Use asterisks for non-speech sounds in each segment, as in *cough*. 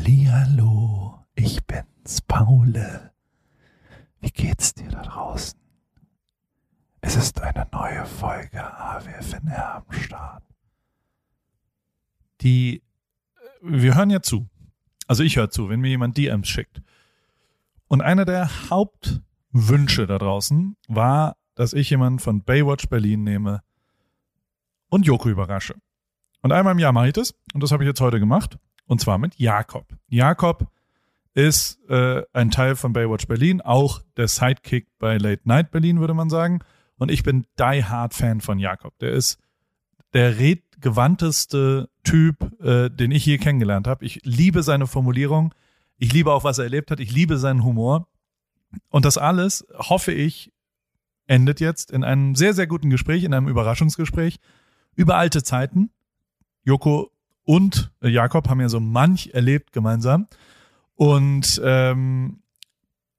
Hallihallo, ich bin's, Paule. Wie geht's dir da draußen? Es ist eine neue Folge AWFNR am Start. Die, wir hören ja zu. Also ich höre zu, wenn mir jemand DMs schickt. Und einer der Hauptwünsche da draußen war, dass ich jemanden von Baywatch Berlin nehme und Joko überrasche. Und einmal im Jahr mache ich das und das habe ich jetzt heute gemacht. Und zwar mit Jakob. Jakob ist äh, ein Teil von Baywatch Berlin, auch der Sidekick bei Late Night Berlin, würde man sagen. Und ich bin die Hard Fan von Jakob. Der ist der redgewandteste Typ, äh, den ich je kennengelernt habe. Ich liebe seine Formulierung. Ich liebe auch, was er erlebt hat. Ich liebe seinen Humor. Und das alles, hoffe ich, endet jetzt in einem sehr, sehr guten Gespräch, in einem Überraschungsgespräch über alte Zeiten. Joko und Jakob haben ja so manch erlebt gemeinsam. Und ähm,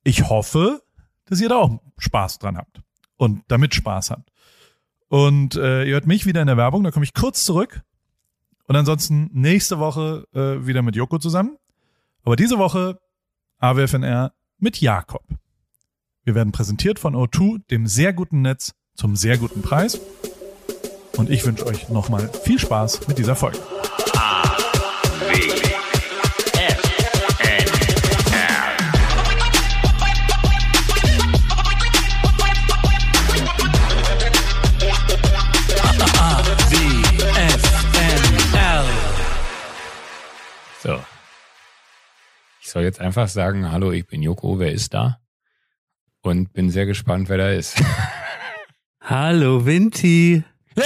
ich hoffe, dass ihr da auch Spaß dran habt und damit Spaß habt. Und äh, ihr hört mich wieder in der Werbung, da komme ich kurz zurück. Und ansonsten nächste Woche äh, wieder mit Joko zusammen. Aber diese Woche AWFNR mit Jakob. Wir werden präsentiert von O2, dem sehr guten Netz zum sehr guten Preis. Und ich wünsche euch nochmal viel Spaß mit dieser Folge. Soll jetzt einfach sagen, hallo, ich bin Joko, wer ist da? Und bin sehr gespannt, wer da ist. *laughs* Hallo, Vinti. Ja!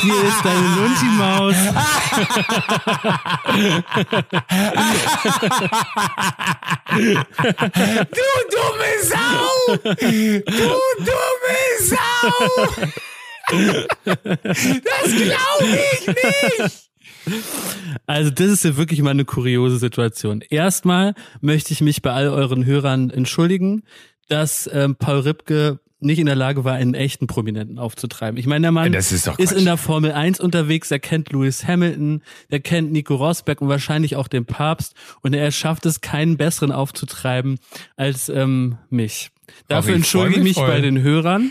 Hier ist deine Lunti-Maus. *laughs* du dumme Sau! Du dumme Sau! Das glaube ich nicht! Also das ist ja wirklich mal eine kuriose Situation. Erstmal möchte ich mich bei all euren Hörern entschuldigen, dass ähm, Paul Ripke nicht in der Lage war, einen echten Prominenten aufzutreiben. Ich meine, der Mann ist, ist, in der Formel 1 unterwegs, er kennt Lewis Hamilton, der kennt Nico Rosberg und wahrscheinlich auch den Papst und er schafft es, keinen besseren aufzutreiben als ähm, mich. Dafür entschuldige ich mich voll. bei den Hörern.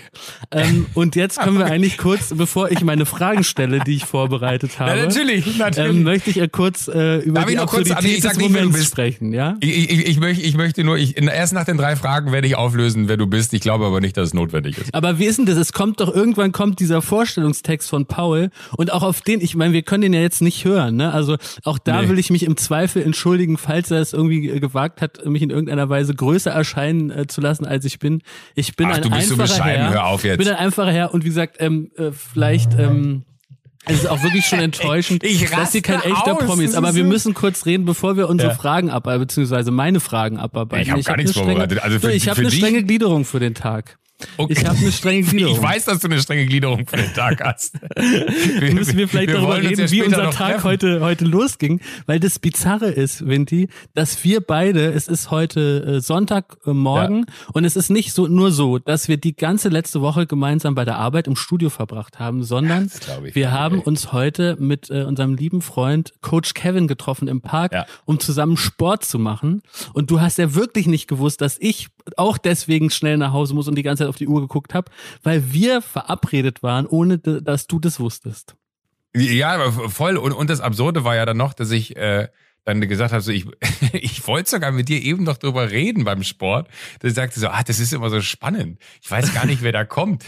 Ähm, und jetzt können wir eigentlich kurz, bevor ich meine Fragen stelle, die ich vorbereitet *laughs* habe, ja, natürlich, natürlich. Ähm, möchte ich ja kurz äh, über Darf die Absurdität kurz, ich des Moments sprechen. Ja? Ich, ich, ich, möchte, ich möchte nur, ich, erst nach den drei Fragen werde ich auflösen, wer du bist. Ich glaube aber nicht, dass es notwendig ist. Aber wie ist denn das? Es kommt doch irgendwann kommt dieser Vorstellungstext von Paul und auch auf den, ich meine, wir können den ja jetzt nicht hören. Ne? Also auch da nee. will ich mich im Zweifel entschuldigen, falls er es irgendwie gewagt hat, mich in irgendeiner Weise größer erscheinen äh, zu lassen, als ich bin. Ich bin Ach, ein einfacher so Herr. Hör auf jetzt. Ich bin ein einfacher Herr und wie gesagt, ähm, äh, vielleicht ähm, es ist auch wirklich schon *laughs* enttäuschend, ich dass sie kein echter aus. Promi ist. Aber wir müssen kurz reden, bevor wir unsere ja. Fragen abarbeiten, beziehungsweise meine Fragen abarbeiten. Ich habe gar hab nichts vorbereitet. Also für, ich habe eine strenge Gliederung für den Tag. Okay. Ich habe eine strenge *laughs* Gliederung. Ich weiß, dass du eine strenge Gliederung für den Tag hast. *laughs* wir, Müssen wir vielleicht wir darüber reden, ja wie unser Tag heute, heute losging, weil das Bizarre ist, Vinti, dass wir beide, es ist heute äh, Sonntagmorgen ja. und es ist nicht so nur so, dass wir die ganze letzte Woche gemeinsam bei der Arbeit im Studio verbracht haben, sondern ja, wir haben ey. uns heute mit äh, unserem lieben Freund Coach Kevin getroffen im Park, um zusammen Sport zu machen. Und du hast ja wirklich nicht gewusst, dass ich auch deswegen schnell nach Hause muss und die ganze Zeit auf die Uhr geguckt habe, weil wir verabredet waren, ohne dass du das wusstest. Ja, voll. Und, und das Absurde war ja dann noch, dass ich äh, dann gesagt habe, so ich, *laughs* ich wollte sogar mit dir eben noch drüber reden beim Sport. Da sagte so, ah, das ist immer so spannend. Ich weiß gar nicht, wer da kommt.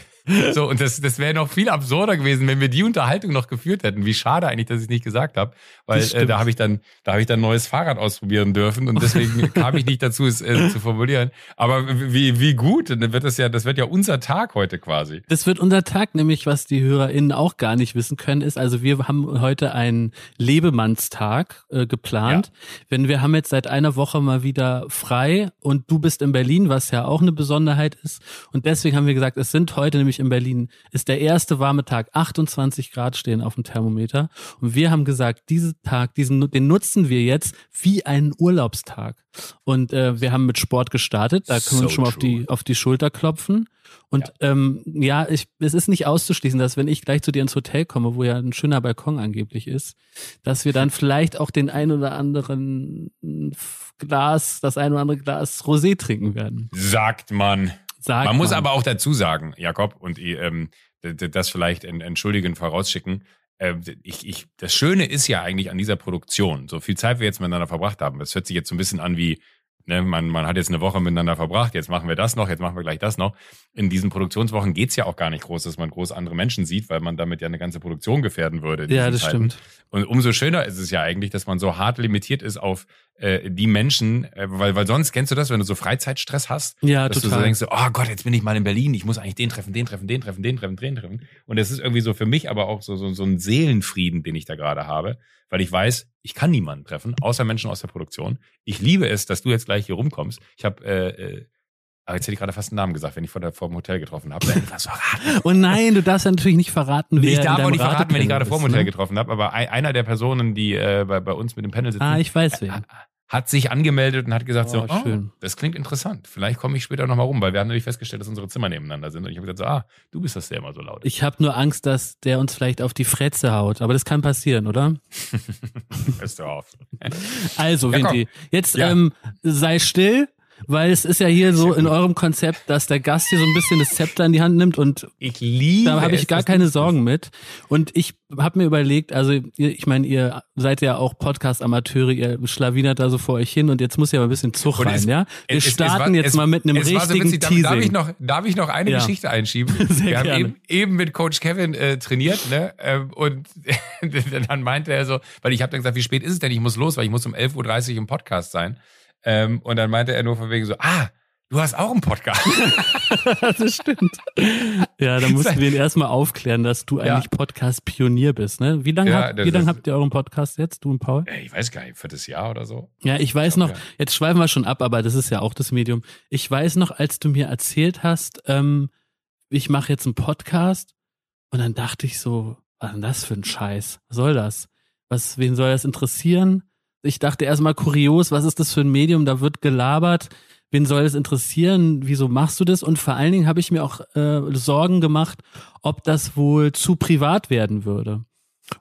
So, und das, das wäre noch viel absurder gewesen, wenn wir die Unterhaltung noch geführt hätten. Wie schade eigentlich, dass ich es nicht gesagt habe, weil äh, da habe ich dann, da habe ich dann neues Fahrrad ausprobieren dürfen und deswegen *laughs* kam ich nicht dazu, es äh, zu formulieren. Aber wie, wie gut, dann wird das ja, das wird ja unser Tag heute quasi. Das wird unser Tag, nämlich was die HörerInnen auch gar nicht wissen können, ist, also wir haben heute einen Lebemannstag äh, geplant. Ja. Wenn wir haben jetzt seit einer Woche mal wieder frei und du bist in Berlin, was ja auch eine Besonderheit ist. Und deswegen haben wir gesagt, es sind heute nämlich nämlich in Berlin ist der erste warme Tag, 28 Grad stehen auf dem Thermometer. Und wir haben gesagt, diesen Tag, diesen, den nutzen wir jetzt wie einen Urlaubstag. Und äh, wir haben mit Sport gestartet, da können so wir uns schon mal auf die, auf die Schulter klopfen. Und ja, ähm, ja ich, es ist nicht auszuschließen, dass wenn ich gleich zu dir ins Hotel komme, wo ja ein schöner Balkon angeblich ist, dass wir dann vielleicht auch den ein oder anderen Glas, das ein oder andere Glas Rosé trinken werden. Sagt man. Sagt man muss aber auch dazu sagen, Jakob, und ähm, das vielleicht entschuldigen vorausschicken, äh, ich, ich, das Schöne ist ja eigentlich an dieser Produktion, so viel Zeit wir jetzt miteinander verbracht haben, das hört sich jetzt so ein bisschen an wie, ne, man, man hat jetzt eine Woche miteinander verbracht, jetzt machen wir das noch, jetzt machen wir gleich das noch. In diesen Produktionswochen geht's ja auch gar nicht groß, dass man groß andere Menschen sieht, weil man damit ja eine ganze Produktion gefährden würde. Ja, das Zeiten. stimmt. Und umso schöner ist es ja eigentlich, dass man so hart limitiert ist auf äh, die Menschen, äh, weil, weil sonst kennst du das, wenn du so Freizeitstress hast, ja, dass total. du so denkst, oh Gott, jetzt bin ich mal in Berlin, ich muss eigentlich den treffen, den treffen, den treffen, den treffen, den treffen. Und es ist irgendwie so für mich aber auch so, so, so ein Seelenfrieden, den ich da gerade habe, weil ich weiß, ich kann niemanden treffen, außer Menschen aus der Produktion. Ich liebe es, dass du jetzt gleich hier rumkommst. Ich habe äh, äh, aber jetzt hätte ich gerade fast einen Namen gesagt, wenn ich vor, der, vor dem Hotel getroffen habe. oh *laughs* nein, du darfst ja natürlich nicht verraten, wer Ich darf auch nicht verraten, wenn ich gerade vor dem Hotel ne? getroffen habe. Aber einer der Personen, die äh, bei, bei uns mit dem Panel sitzen, ah, ich weiß wer. hat sich angemeldet und hat gesagt oh, so, oh, schön. das klingt interessant. Vielleicht komme ich später nochmal rum, weil wir haben nämlich festgestellt, dass unsere Zimmer nebeneinander sind. Und ich habe gesagt so, ah, du bist das, der immer so laut ist. Ich habe nur Angst, dass der uns vielleicht auf die Fretze haut. Aber das kann passieren, oder? *laughs* Hörst du auf. Also, ja, Vinti, jetzt ja. ähm, sei still weil es ist ja hier so in eurem Konzept, dass der Gast hier so ein bisschen das Zepter in die Hand nimmt und ich liebe da habe ich gar keine Sorgen mit. Und ich habe mir überlegt, also ich meine, ihr seid ja auch Podcast-Amateure, ihr schlawinert da so vor euch hin und jetzt muss ja mal ein bisschen Zug rein, es, ja? Wir es, starten es jetzt mal mit einem richtigen so Teasing. Darf ich noch, darf ich noch eine ja. Geschichte einschieben? *laughs* Sehr Wir gerne. haben eben, eben mit Coach Kevin äh, trainiert, ne? Ähm, und *laughs* dann meinte er so, weil ich habe dann gesagt, wie spät ist es denn? Ich muss los, weil ich muss um 11.30 Uhr im Podcast sein. Ähm, und dann meinte er nur von wegen so, ah, du hast auch einen Podcast. *laughs* das stimmt. Ja, da mussten wir ihn erstmal aufklären, dass du eigentlich ja. Podcast-Pionier bist. Ne? Wie lange ja, habt, lang habt ihr euren Podcast jetzt, du und Paul? Ich weiß gar nicht, viertes Jahr oder so. Ja, ich weiß noch, jetzt schweifen wir schon ab, aber das ist ja auch das Medium. Ich weiß noch, als du mir erzählt hast, ähm, ich mache jetzt einen Podcast und dann dachte ich so, was ist denn das für ein Scheiß? Was soll das? Was, wen soll das interessieren? Ich dachte erstmal kurios, was ist das für ein Medium? Da wird gelabert. Wen soll das interessieren? Wieso machst du das? Und vor allen Dingen habe ich mir auch äh, Sorgen gemacht, ob das wohl zu privat werden würde.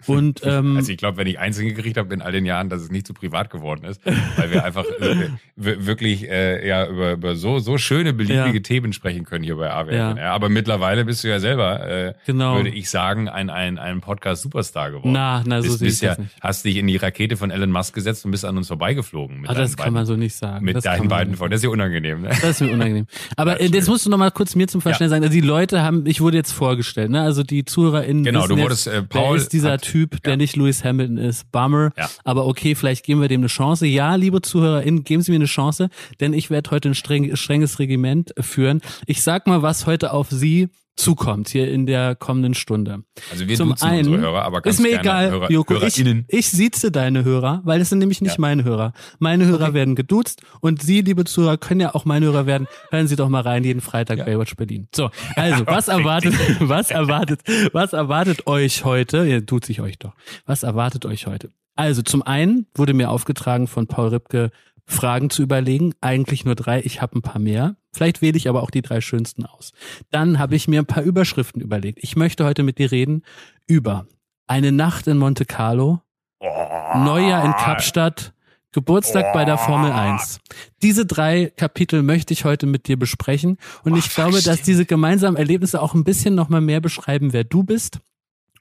Und, *laughs* ähm, also ich glaube, wenn ich eins hingekriegt habe in all den Jahren, dass es nicht zu privat geworden ist, weil wir einfach äh, *laughs* wirklich äh, ja über, über so so schöne beliebige ja. Themen sprechen können hier bei AWR. Ja. ja. aber mittlerweile bist du ja selber, äh, genau. würde ich sagen, ein ein ein Podcast Superstar geworden. Na, na so bist, bist ja, nicht. hast dich in die Rakete von Elon Musk gesetzt und bist an uns vorbeigeflogen. Mit ah, das kann beiden, man so nicht sagen. Mit das deinen beiden Freunden. Das ist ja unangenehm. Ne? Das ist mir unangenehm. Aber ja, jetzt musst du noch mal kurz mir zum Verständnis sagen, also die Leute haben, ich wurde jetzt vorgestellt, ne? Also die ZuhörerInnen Genau, du wurdest äh, Paul dieser hat, Typ, der nicht Lewis Hamilton ist. Bummer. Ja. Aber okay, vielleicht geben wir dem eine Chance. Ja, liebe ZuhörerInnen, geben Sie mir eine Chance, denn ich werde heute ein streng, strenges Regiment führen. Ich sag mal, was heute auf Sie zukommt hier in der kommenden Stunde. Also wir Zum einen, unsere Hörer, aber ganz ist mir egal, Hörer, Joko, ich, ich sieze deine Hörer, weil es sind nämlich nicht ja. meine Hörer. Meine Hörer okay. werden geduzt und Sie, liebe Zuhörer, können ja auch meine Hörer werden. Hören Sie doch mal rein jeden Freitag ja. Baywatch Berlin. So, also *laughs* was erwartet, was erwartet, was erwartet euch heute? Ihr duzt sich euch doch. Was erwartet euch heute? Also zum einen wurde mir aufgetragen von Paul Ripke Fragen zu überlegen. Eigentlich nur drei, ich habe ein paar mehr. Vielleicht wähle ich aber auch die drei schönsten aus. Dann habe ich mir ein paar Überschriften überlegt. Ich möchte heute mit dir reden über eine Nacht in Monte Carlo, Neujahr in Kapstadt, Geburtstag bei der Formel 1. Diese drei Kapitel möchte ich heute mit dir besprechen und ich glaube, dass diese gemeinsamen Erlebnisse auch ein bisschen nochmal mehr beschreiben, wer du bist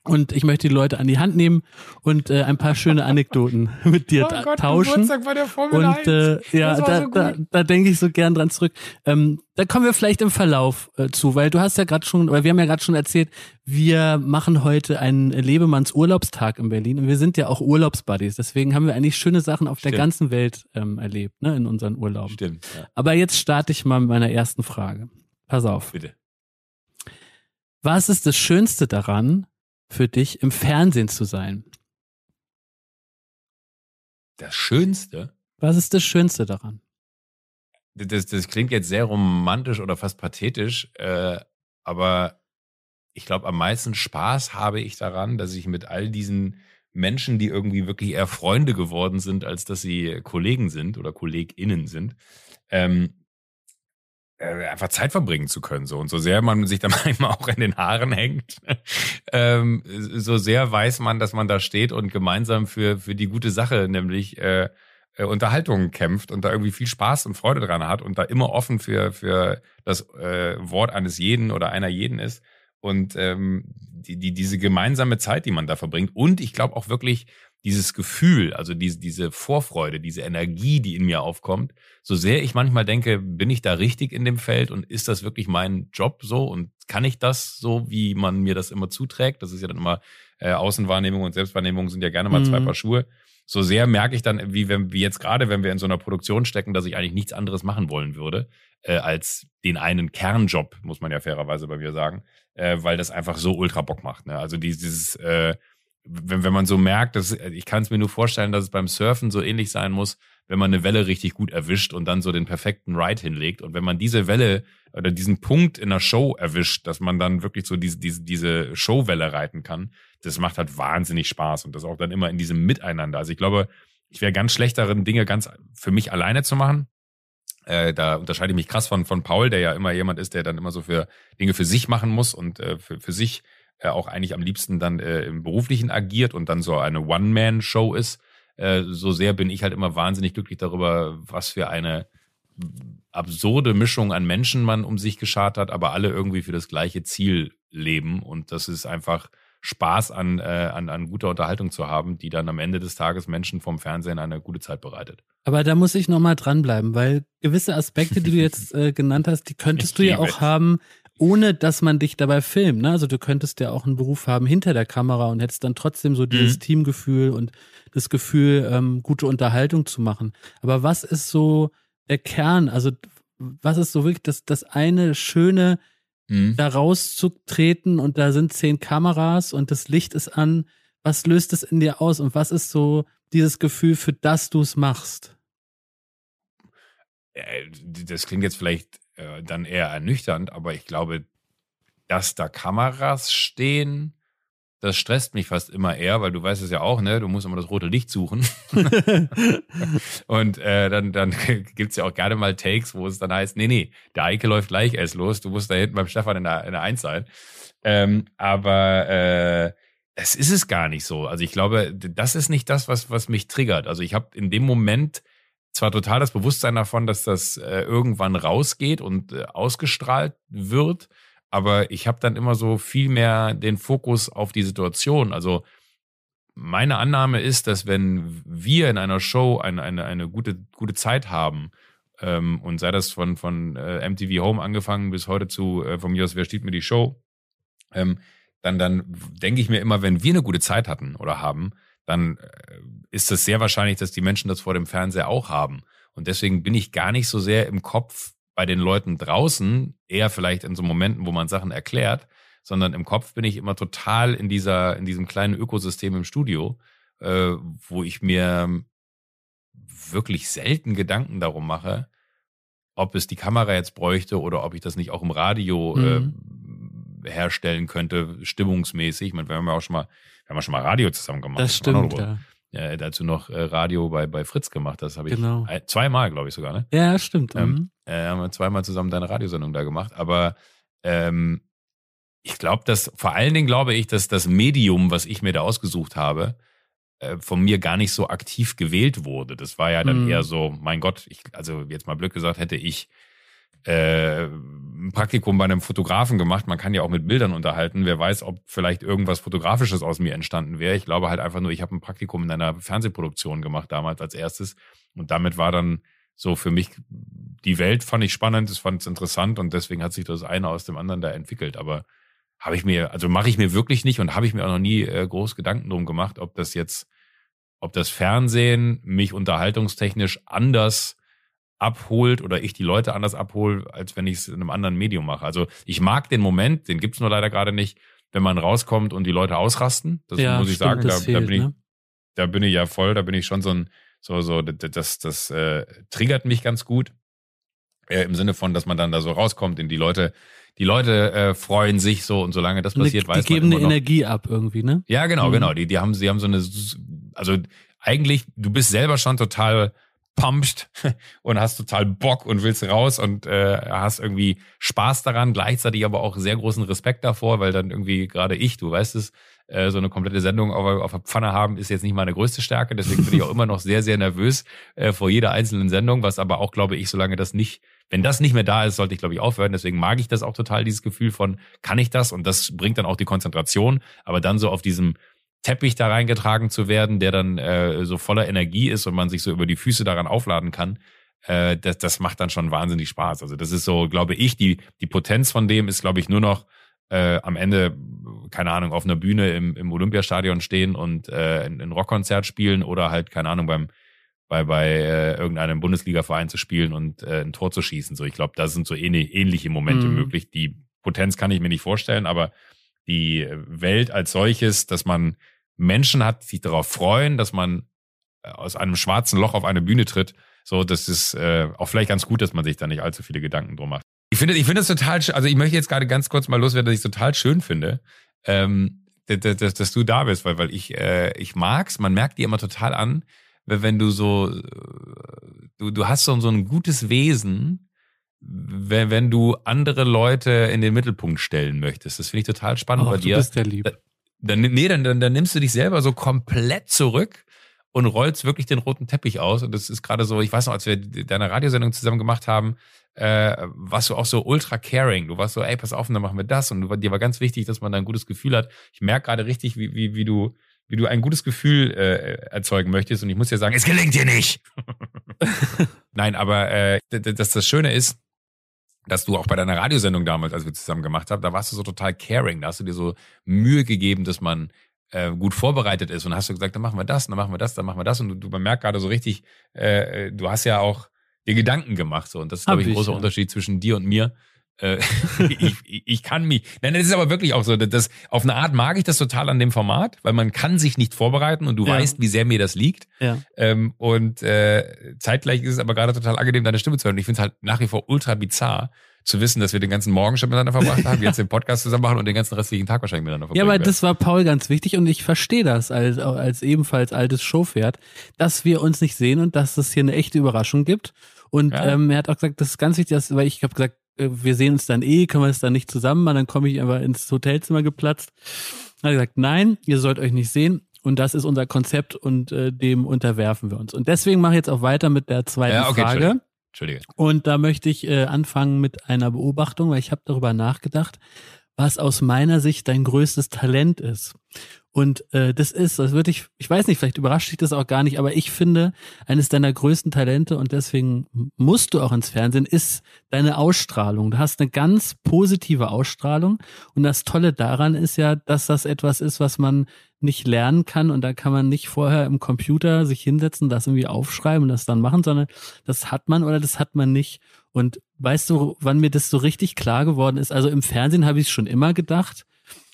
und ich möchte die Leute an die Hand nehmen und äh, ein paar schöne Anekdoten *laughs* mit dir oh Gott, tauschen. Bei der Formel und äh, ja, da, so da, da denke ich so gern dran zurück. Ähm, da kommen wir vielleicht im Verlauf äh, zu, weil du hast ja gerade schon, weil wir haben ja gerade schon erzählt, wir machen heute einen Lebemanns Urlaubstag in Berlin und wir sind ja auch Urlaubsbuddies. Deswegen haben wir eigentlich schöne Sachen auf Stimmt. der ganzen Welt ähm, erlebt, ne, in unseren Urlauben. Stimmt. Ja. Aber jetzt starte ich mal mit meiner ersten Frage. Pass auf. Bitte. Was ist das Schönste daran, für dich, im Fernsehen zu sein? Das Schönste? Was ist das Schönste daran? Das, das klingt jetzt sehr romantisch oder fast pathetisch, äh, aber ich glaube, am meisten Spaß habe ich daran, dass ich mit all diesen Menschen, die irgendwie wirklich eher Freunde geworden sind, als dass sie Kollegen sind oder KollegInnen sind, ähm, äh, einfach Zeit verbringen zu können. So und so sehr man sich da *laughs* manchmal auch in den Haaren hängt, *laughs* ähm, so sehr weiß man, dass man da steht und gemeinsam für für die gute Sache, nämlich äh, äh, Unterhaltung kämpft und da irgendwie viel Spaß und Freude dran hat und da immer offen für für das äh, Wort eines jeden oder einer jeden ist und ähm, die, die diese gemeinsame Zeit, die man da verbringt und ich glaube auch wirklich dieses Gefühl, also diese, diese Vorfreude, diese Energie, die in mir aufkommt, so sehr ich manchmal denke, bin ich da richtig in dem Feld und ist das wirklich mein Job so und kann ich das so, wie man mir das immer zuträgt? Das ist ja dann immer äh, Außenwahrnehmung und Selbstwahrnehmung sind ja gerne mal mhm. zwei Paar Schuhe. So sehr merke ich dann, wie, wenn, wie jetzt gerade, wenn wir in so einer Produktion stecken, dass ich eigentlich nichts anderes machen wollen würde, äh, als den einen Kernjob, muss man ja fairerweise bei mir sagen, äh, weil das einfach so ultra Bock macht. Ne? Also dieses, äh, wenn, wenn man so merkt, dass ich kann es mir nur vorstellen, dass es beim Surfen so ähnlich sein muss, wenn man eine Welle richtig gut erwischt und dann so den perfekten Ride hinlegt. Und wenn man diese Welle oder diesen Punkt in der Show erwischt, dass man dann wirklich so diese, diese, diese Showwelle reiten kann, das macht halt wahnsinnig Spaß und das auch dann immer in diesem Miteinander. Also ich glaube, ich wäre ganz schlecht darin, Dinge ganz für mich alleine zu machen. Äh, da unterscheide ich mich krass von, von Paul, der ja immer jemand ist, der dann immer so für Dinge für sich machen muss und äh, für, für sich äh, auch eigentlich am liebsten dann äh, im Beruflichen agiert und dann so eine One-Man-Show ist. Äh, so sehr bin ich halt immer wahnsinnig glücklich darüber, was für eine absurde Mischung an Menschen man um sich geschart hat, aber alle irgendwie für das gleiche Ziel leben. Und das ist einfach Spaß an, äh, an, an guter Unterhaltung zu haben, die dann am Ende des Tages Menschen vom Fernsehen eine gute Zeit bereitet. Aber da muss ich nochmal dranbleiben, weil gewisse Aspekte, die du *laughs* jetzt äh, genannt hast, die könntest du ja auch haben, ohne dass man dich dabei filmt. Ne? Also du könntest ja auch einen Beruf haben hinter der Kamera und hättest dann trotzdem so dieses mhm. Teamgefühl und das Gefühl, ähm, gute Unterhaltung zu machen. Aber was ist so der Kern? Also was ist so wirklich das, das eine schöne, mhm. da rauszutreten und da sind zehn Kameras und das Licht ist an. Was löst es in dir aus und was ist so dieses Gefühl, für das du es machst? Äh, das klingt jetzt vielleicht äh, dann eher ernüchternd, aber ich glaube, dass da Kameras stehen, das stresst mich fast immer eher, weil du weißt es ja auch, ne? Du musst immer das rote Licht suchen. *laughs* und äh, dann, dann *laughs* gibt's ja auch gerne mal Takes, wo es dann heißt, nee, nee, der Eike läuft gleich erst los, du musst da hinten beim Stefan in der, in der Eins sein. Ähm, aber äh, es ist es gar nicht so. Also ich glaube, das ist nicht das, was, was mich triggert. Also ich habe in dem Moment zwar total das Bewusstsein davon, dass das äh, irgendwann rausgeht und äh, ausgestrahlt wird, aber ich habe dann immer so viel mehr den Fokus auf die Situation. Also meine Annahme ist, dass wenn wir in einer Show eine, eine, eine gute, gute Zeit haben, ähm, und sei das von, von äh, MTV Home angefangen bis heute zu äh, von mir aus, wer steht mir die Show, ähm, dann, dann denke ich mir immer, wenn wir eine gute Zeit hatten oder haben, dann äh, ist es sehr wahrscheinlich, dass die Menschen das vor dem Fernseher auch haben. Und deswegen bin ich gar nicht so sehr im Kopf bei den Leuten draußen, eher vielleicht in so Momenten, wo man Sachen erklärt, sondern im Kopf bin ich immer total in dieser, in diesem kleinen Ökosystem im Studio, äh, wo ich mir wirklich selten Gedanken darum mache, ob es die Kamera jetzt bräuchte oder ob ich das nicht auch im Radio mhm. äh, herstellen könnte, stimmungsmäßig. Ich meine, wir haben ja auch schon mal haben wir schon mal Radio zusammen gemacht. Das stimmt, ja. ja. Dazu noch äh, Radio bei, bei Fritz gemacht. Das habe ich genau. zweimal, glaube ich sogar, ne? Ja, stimmt. Ähm, mhm. äh, haben wir zweimal zusammen deine Radiosendung da gemacht. Aber ähm, ich glaube, dass vor allen Dingen glaube ich, dass das Medium, was ich mir da ausgesucht habe, äh, von mir gar nicht so aktiv gewählt wurde. Das war ja dann mhm. eher so, mein Gott, ich, also jetzt mal blöd gesagt, hätte ich äh, ein Praktikum bei einem Fotografen gemacht. Man kann ja auch mit Bildern unterhalten. Wer weiß, ob vielleicht irgendwas Fotografisches aus mir entstanden wäre. Ich glaube halt einfach nur, ich habe ein Praktikum in einer Fernsehproduktion gemacht damals als erstes. Und damit war dann so für mich die Welt fand ich spannend, ich fand es interessant und deswegen hat sich das eine aus dem anderen da entwickelt. Aber habe ich mir, also mache ich mir wirklich nicht und habe ich mir auch noch nie äh, groß Gedanken drum gemacht, ob das jetzt, ob das Fernsehen mich unterhaltungstechnisch anders abholt oder ich die Leute anders abhole, als wenn ich es in einem anderen Medium mache. Also ich mag den Moment, den gibt's nur leider gerade nicht, wenn man rauskommt und die Leute ausrasten. Das ja, muss ich stimmt, sagen. Da, fehlt, da, bin ich, ne? da bin ich ja voll, da bin ich schon so ein, so, so, das, das äh, triggert mich ganz gut. Äh, Im Sinne von, dass man dann da so rauskommt in die Leute, die Leute äh, freuen sich so und solange das passiert, weiß die man geben immer eine noch, Energie ab irgendwie, ne? Ja, genau, Mhm. genau. Die, die haben, sie haben so eine, also eigentlich, du bist selber schon total pumped *laughs* und hast total Bock und willst raus und äh, hast irgendwie Spaß daran, gleichzeitig aber auch sehr großen Respekt davor, weil dann irgendwie gerade ich, du weißt es, äh, so eine komplette Sendung auf, auf der Pfanne haben, ist jetzt nicht meine größte Stärke. Deswegen bin ich auch immer noch sehr, sehr nervös äh, vor jeder einzelnen Sendung, was aber auch, glaube ich, solange das nicht, wenn das nicht mehr da ist, sollte ich, glaube ich, aufhören. Deswegen mag ich das auch total, dieses Gefühl von, kann ich das? Und das bringt dann auch die Konzentration, aber dann so auf diesem Teppich da reingetragen zu werden, der dann äh, so voller Energie ist und man sich so über die Füße daran aufladen kann, äh, das, das macht dann schon wahnsinnig Spaß. Also das ist so, glaube ich, die, die Potenz von dem ist, glaube ich, nur noch äh, am Ende, keine Ahnung, auf einer Bühne im, im Olympiastadion stehen und äh, ein, ein Rockkonzert spielen oder halt, keine Ahnung, beim bei, bei äh, irgendeinem Bundesliga-Verein zu spielen und äh, ein Tor zu schießen. So, ich glaube, da sind so ähnlich, ähnliche Momente Mhm. möglich. Die Potenz kann ich mir nicht vorstellen, aber die Welt als solches, dass man Menschen hat, die sich darauf freuen, dass man äh, aus einem schwarzen Loch auf eine Bühne tritt. So, das ist äh, auch vielleicht ganz gut, dass man sich da nicht allzu viele Gedanken drum macht. Ich finde, ich finde es total, schön. also ich möchte jetzt gerade ganz kurz mal loswerden, dass ich es total schön finde, ähm, dass, dass, dass du da bist, weil, weil ich, äh, ich mag's. Man merkt dir immer total an, wenn du so, äh, du, du hast so, so ein gutes Wesen, wenn, wenn du andere Leute in den Mittelpunkt stellen möchtest. Das finde ich total spannend Oh, bei du dir bist ja lieb. Dann, nee, dann, dann, dann nimmst du dich selber so komplett zurück und rollst wirklich den roten Teppich aus. Und das ist gerade so, ich weiß noch, als wir deine Radiosendung zusammen gemacht haben, äh, warst du auch so ultra caring. Du warst so, ey, pass auf, dann machen wir das. Und du, dir war ganz wichtig, dass man da ein gutes Gefühl hat. Ich merke gerade richtig, wie, wie, wie du wie du ein gutes Gefühl äh, erzeugen möchtest. Und ich muss dir sagen, es gelingt dir nicht. *laughs* Nein, aber äh, dass das Schöne ist, dass du auch bei deiner Radiosendung damals, als wir zusammen gemacht haben, da warst du so total caring. Da hast du dir so Mühe gegeben, dass man äh, gut vorbereitet ist. Und hast du gesagt, dann machen wir das, dann machen wir das, dann machen wir das. Und du, du man merkt gerade so richtig, äh, du hast ja auch dir Gedanken gemacht. So. Und das ist, glaube ich, ein großer ja. Unterschied zwischen dir und mir. Äh, *laughs* ich, ich, kann mich. Nein, das ist aber wirklich auch so. Das, auf eine Art mag ich das total an dem Format, weil man kann sich nicht vorbereiten und du Ja. weißt, wie sehr mir das liegt. Ja. Ähm, und äh, zeitgleich ist es aber gerade total angenehm, deine Stimme zu hören. Und ich finde es halt nach wie vor ultra bizarr zu wissen, dass wir den ganzen Morgen schon miteinander verbracht haben, jetzt den Podcast zusammen machen und den ganzen restlichen Tag wahrscheinlich miteinander Ja, verbringen. aber werden. das war Paul ganz wichtig und ich verstehe das als, als ebenfalls altes Showpferd, dass wir uns nicht sehen und dass es hier eine echte Überraschung gibt. Und Ja. ähm, er hat auch gesagt, das ist ganz wichtig, dass, weil ich habe gesagt, wir sehen uns dann eh, können wir es dann nicht zusammen machen, dann komme ich einfach ins Hotelzimmer geplatzt. Hat gesagt, nein, ihr sollt euch nicht sehen. Und das ist unser Konzept und äh, dem unterwerfen wir uns. Und deswegen mache ich jetzt auch weiter mit der zweiten Ja, okay, Frage. Entschuldige. Und da möchte ich äh, anfangen mit einer Beobachtung, weil ich habe darüber nachgedacht, was aus meiner Sicht dein größtes Talent ist. Und äh, das ist, das würde ich, ich weiß nicht, vielleicht überrascht dich das auch gar nicht, aber ich finde, eines deiner größten Talente und deswegen musst du auch ins Fernsehen, ist deine Ausstrahlung. Du hast eine ganz positive Ausstrahlung und das Tolle daran ist ja, dass das etwas ist, was man nicht lernen kann und da kann man nicht vorher im Computer sich hinsetzen, das irgendwie aufschreiben und das dann machen, sondern das hat man oder das hat man nicht. Und weißt du, wann mir das so richtig klar geworden ist? Also im Fernsehen habe ich es schon immer gedacht.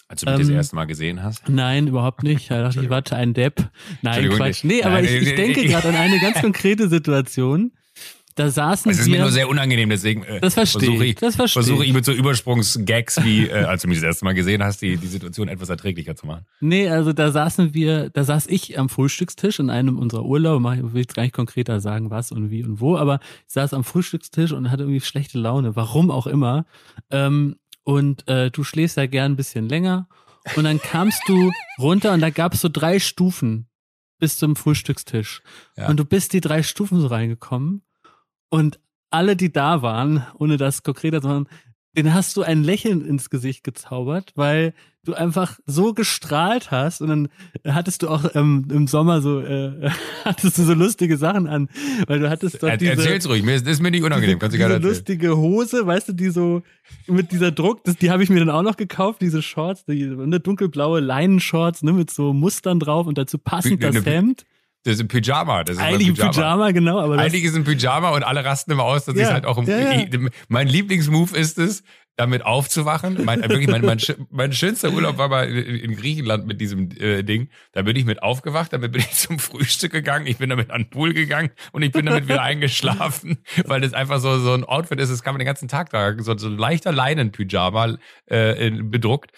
Als du mich das Ähm, erste Mal gesehen hast. Nein, überhaupt nicht. *laughs* Da dachte ich, warte, ein Depp. Nein, Quatsch. nee. Aber Nein, ich, ich denke gerade an eine ganz konkrete Situation. Da saßen Es ist mir wir. nur sehr unangenehm, deswegen äh, Das versuche ich, das verstehe versuche ich. mit so Übersprungsgags wie, äh, als du mich das erste Mal gesehen hast, die, die Situation etwas erträglicher zu machen. Nee, also da saßen wir, da saß ich am Frühstückstisch in einem unserer Urlaube, mach- ich will jetzt gar nicht konkreter sagen, was und wie und wo, aber ich saß am Frühstückstisch und hatte irgendwie schlechte Laune, warum auch immer. Ähm, und äh, du schläfst ja gern ein bisschen länger. Und dann kamst du *laughs* runter und da gab es so drei Stufen bis zum Frühstückstisch. Ja. Und du bist die drei Stufen so reingekommen und alle, die da waren, ohne das konkreter zu machen, den hast du ein Lächeln ins Gesicht gezaubert, weil du einfach so gestrahlt hast und dann hattest du auch ähm, im Sommer so äh, *laughs* hattest du so lustige Sachen an, weil du hattest Er, diese, erzähl's ruhig, mir ist, ist mir nicht unangenehm, diese, kannst du gerne erzählen. lustige Hose, weißt du, die so mit dieser Druck, das, die habe ich mir dann auch noch gekauft, diese Shorts, die ne, dunkelblaue Leinenshorts, ne, mit so Mustern drauf und dazu passend Eine- das eine- Hemd. Das ist ein Pyjama. Das ist Eigentlich ein Pyjama, genau, aber Eigentlich ist ein Pyjama und alle rasten immer aus, dass Ja, ich halt auch im, ja, ja. Mein Lieblingsmove ist es, damit aufzuwachen. Mein, wirklich, mein, mein, *laughs* mein schönster Urlaub war mal in Griechenland mit diesem äh, Ding. Da bin ich mit aufgewacht, damit bin ich *laughs* zum Frühstück gegangen, ich bin damit an den Pool gegangen und ich bin damit wieder eingeschlafen, *laughs* weil das einfach so, so ein Outfit ist, das kann man den ganzen Tag tragen. So, so ein leichter Leinenpyjama äh, bedruckt.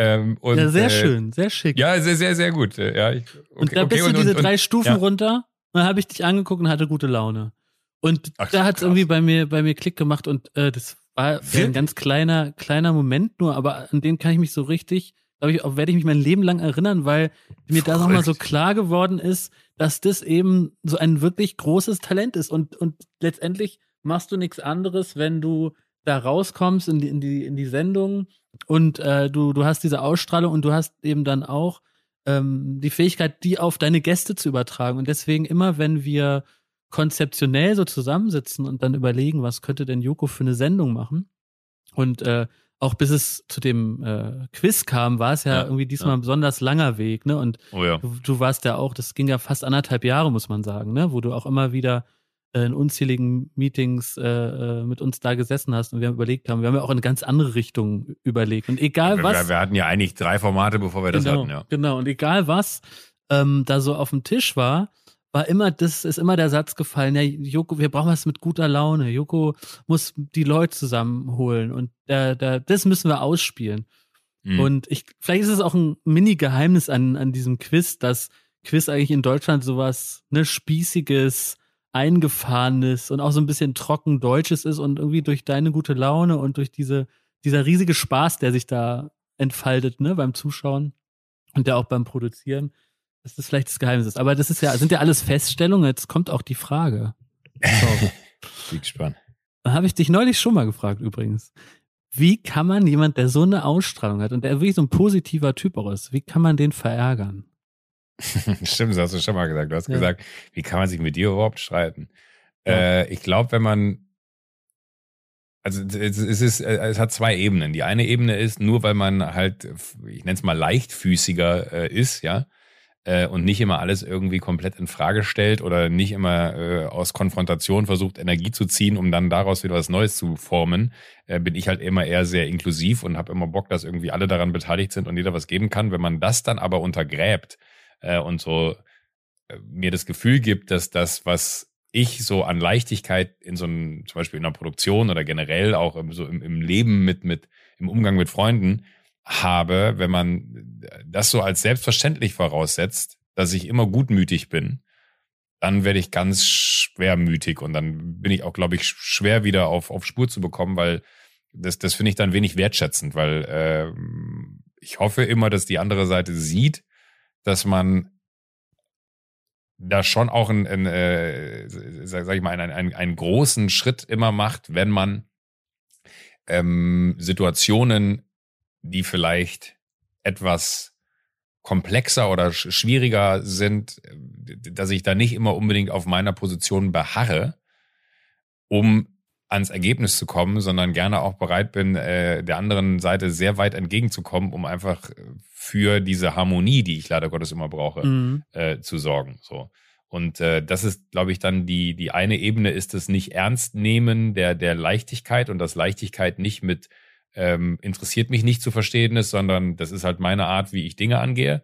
Ähm, und, ja, sehr äh, schön, sehr schick. Ja, sehr, sehr, sehr gut. Ja, ich, okay, und da bist okay, du diese und, drei Stufen ja. runter und dann habe ich dich angeguckt und hatte gute Laune. Und Ach, da hat es irgendwie bei mir, bei mir Klick gemacht und äh, das war ein ganz kleiner, kleiner Moment nur, aber an den kann ich mich so richtig, glaube ich, auch werde ich mich mein Leben lang erinnern, weil mir da nochmal so klar geworden ist, dass das eben so ein wirklich großes Talent ist und, und letztendlich machst du nichts anderes, wenn du da rauskommst in die, in die, in die Sendung und äh, du, du hast diese Ausstrahlung und du hast eben dann auch ähm, die Fähigkeit, die auf deine Gäste zu übertragen. Und deswegen immer, wenn wir konzeptionell so zusammensitzen und dann überlegen, was könnte denn Joko für eine Sendung machen. Und äh, auch bis es zu dem äh, Quiz kam, war es ja, ja irgendwie diesmal ja. ein besonders langer Weg, ne? Und oh ja. du, du, warst ja auch, das ging ja fast anderthalb Jahre, muss man sagen, ne? Wo du auch immer wieder in unzähligen Meetings äh, äh, mit uns da gesessen hast und wir haben überlegt haben, wir haben ja auch in eine ganz andere Richtung überlegt. Und egal wir, was. Wir hatten ja eigentlich drei Formate, bevor wir das genau, hatten, ja. Genau, und egal was ähm, da so auf dem Tisch war, war immer, das ist immer der Satz gefallen, ja, Joko, wir brauchen was mit guter Laune. Joko muss die Leute zusammenholen und der, der, das müssen wir ausspielen. Mhm. Und ich, vielleicht ist es auch ein Mini-Geheimnis an, an diesem Quiz, dass Quiz eigentlich in Deutschland sowas, ne, spießiges, eingefahrenes und auch so ein bisschen trocken Deutsches ist und irgendwie durch deine gute Laune und durch diese, dieser riesige Spaß, der sich da entfaltet, ne, beim Zuschauen und der auch beim Produzieren, dass das vielleicht das Geheimnis ist. Aber das ist ja, sind ja alles Feststellungen. Jetzt kommt auch die Frage. *laughs* Bin gespannt. Da habe ich dich neulich schon mal gefragt übrigens. Wie kann man jemand, der so eine Ausstrahlung hat und der wirklich so ein positiver Typ auch ist, wie kann man den verärgern? *laughs* Stimmt, das hast du schon mal gesagt. Du hast ja. gesagt, wie kann man sich mit dir überhaupt streiten? Ja. Äh, ich glaube, wenn man also es, ist, es hat zwei Ebenen. Die eine Ebene ist, nur weil man halt, ich nenne es mal leichtfüßiger äh, ist, ja, äh, und nicht immer alles irgendwie komplett in Frage stellt oder nicht immer äh, aus Konfrontation versucht, Energie zu ziehen, um dann daraus wieder was Neues zu formen, äh, bin ich halt immer eher sehr inklusiv und habe immer Bock, dass irgendwie alle daran beteiligt sind und jeder was geben kann. Wenn man das dann aber untergräbt äh, und so äh, mir das Gefühl gibt, dass das, was ich so an Leichtigkeit in so einem, zum Beispiel in einer Produktion oder generell auch im, so im, im Leben mit, mit, im Umgang mit Freunden, habe, wenn man das so als selbstverständlich voraussetzt, dass ich immer gutmütig bin, dann werde ich ganz schwermütig und dann bin ich auch, glaube ich, schwer wieder auf, auf Spur zu bekommen, weil das, das finde ich dann wenig wertschätzend, weil äh, ich hoffe immer, dass die andere Seite sieht, dass man da schon auch ein, ein äh, sag, sag ich mal, einen, einen, einen großen Schritt immer macht, wenn man ähm, Situationen die vielleicht etwas komplexer oder schwieriger sind, dass ich da nicht immer unbedingt auf meiner Position beharre, um ans Ergebnis zu kommen, sondern gerne auch bereit bin, äh, der anderen Seite sehr weit entgegenzukommen, um einfach für diese Harmonie, die ich leider Gottes immer brauche, mhm. äh, zu sorgen. So. Und äh, das ist, glaube ich, dann die, die eine Ebene ist das nicht ernst nehmen der, der Leichtigkeit und das Leichtigkeit nicht mit ähm, interessiert mich nicht zu verstehen ist, sondern das ist halt meine Art, wie ich Dinge angehe.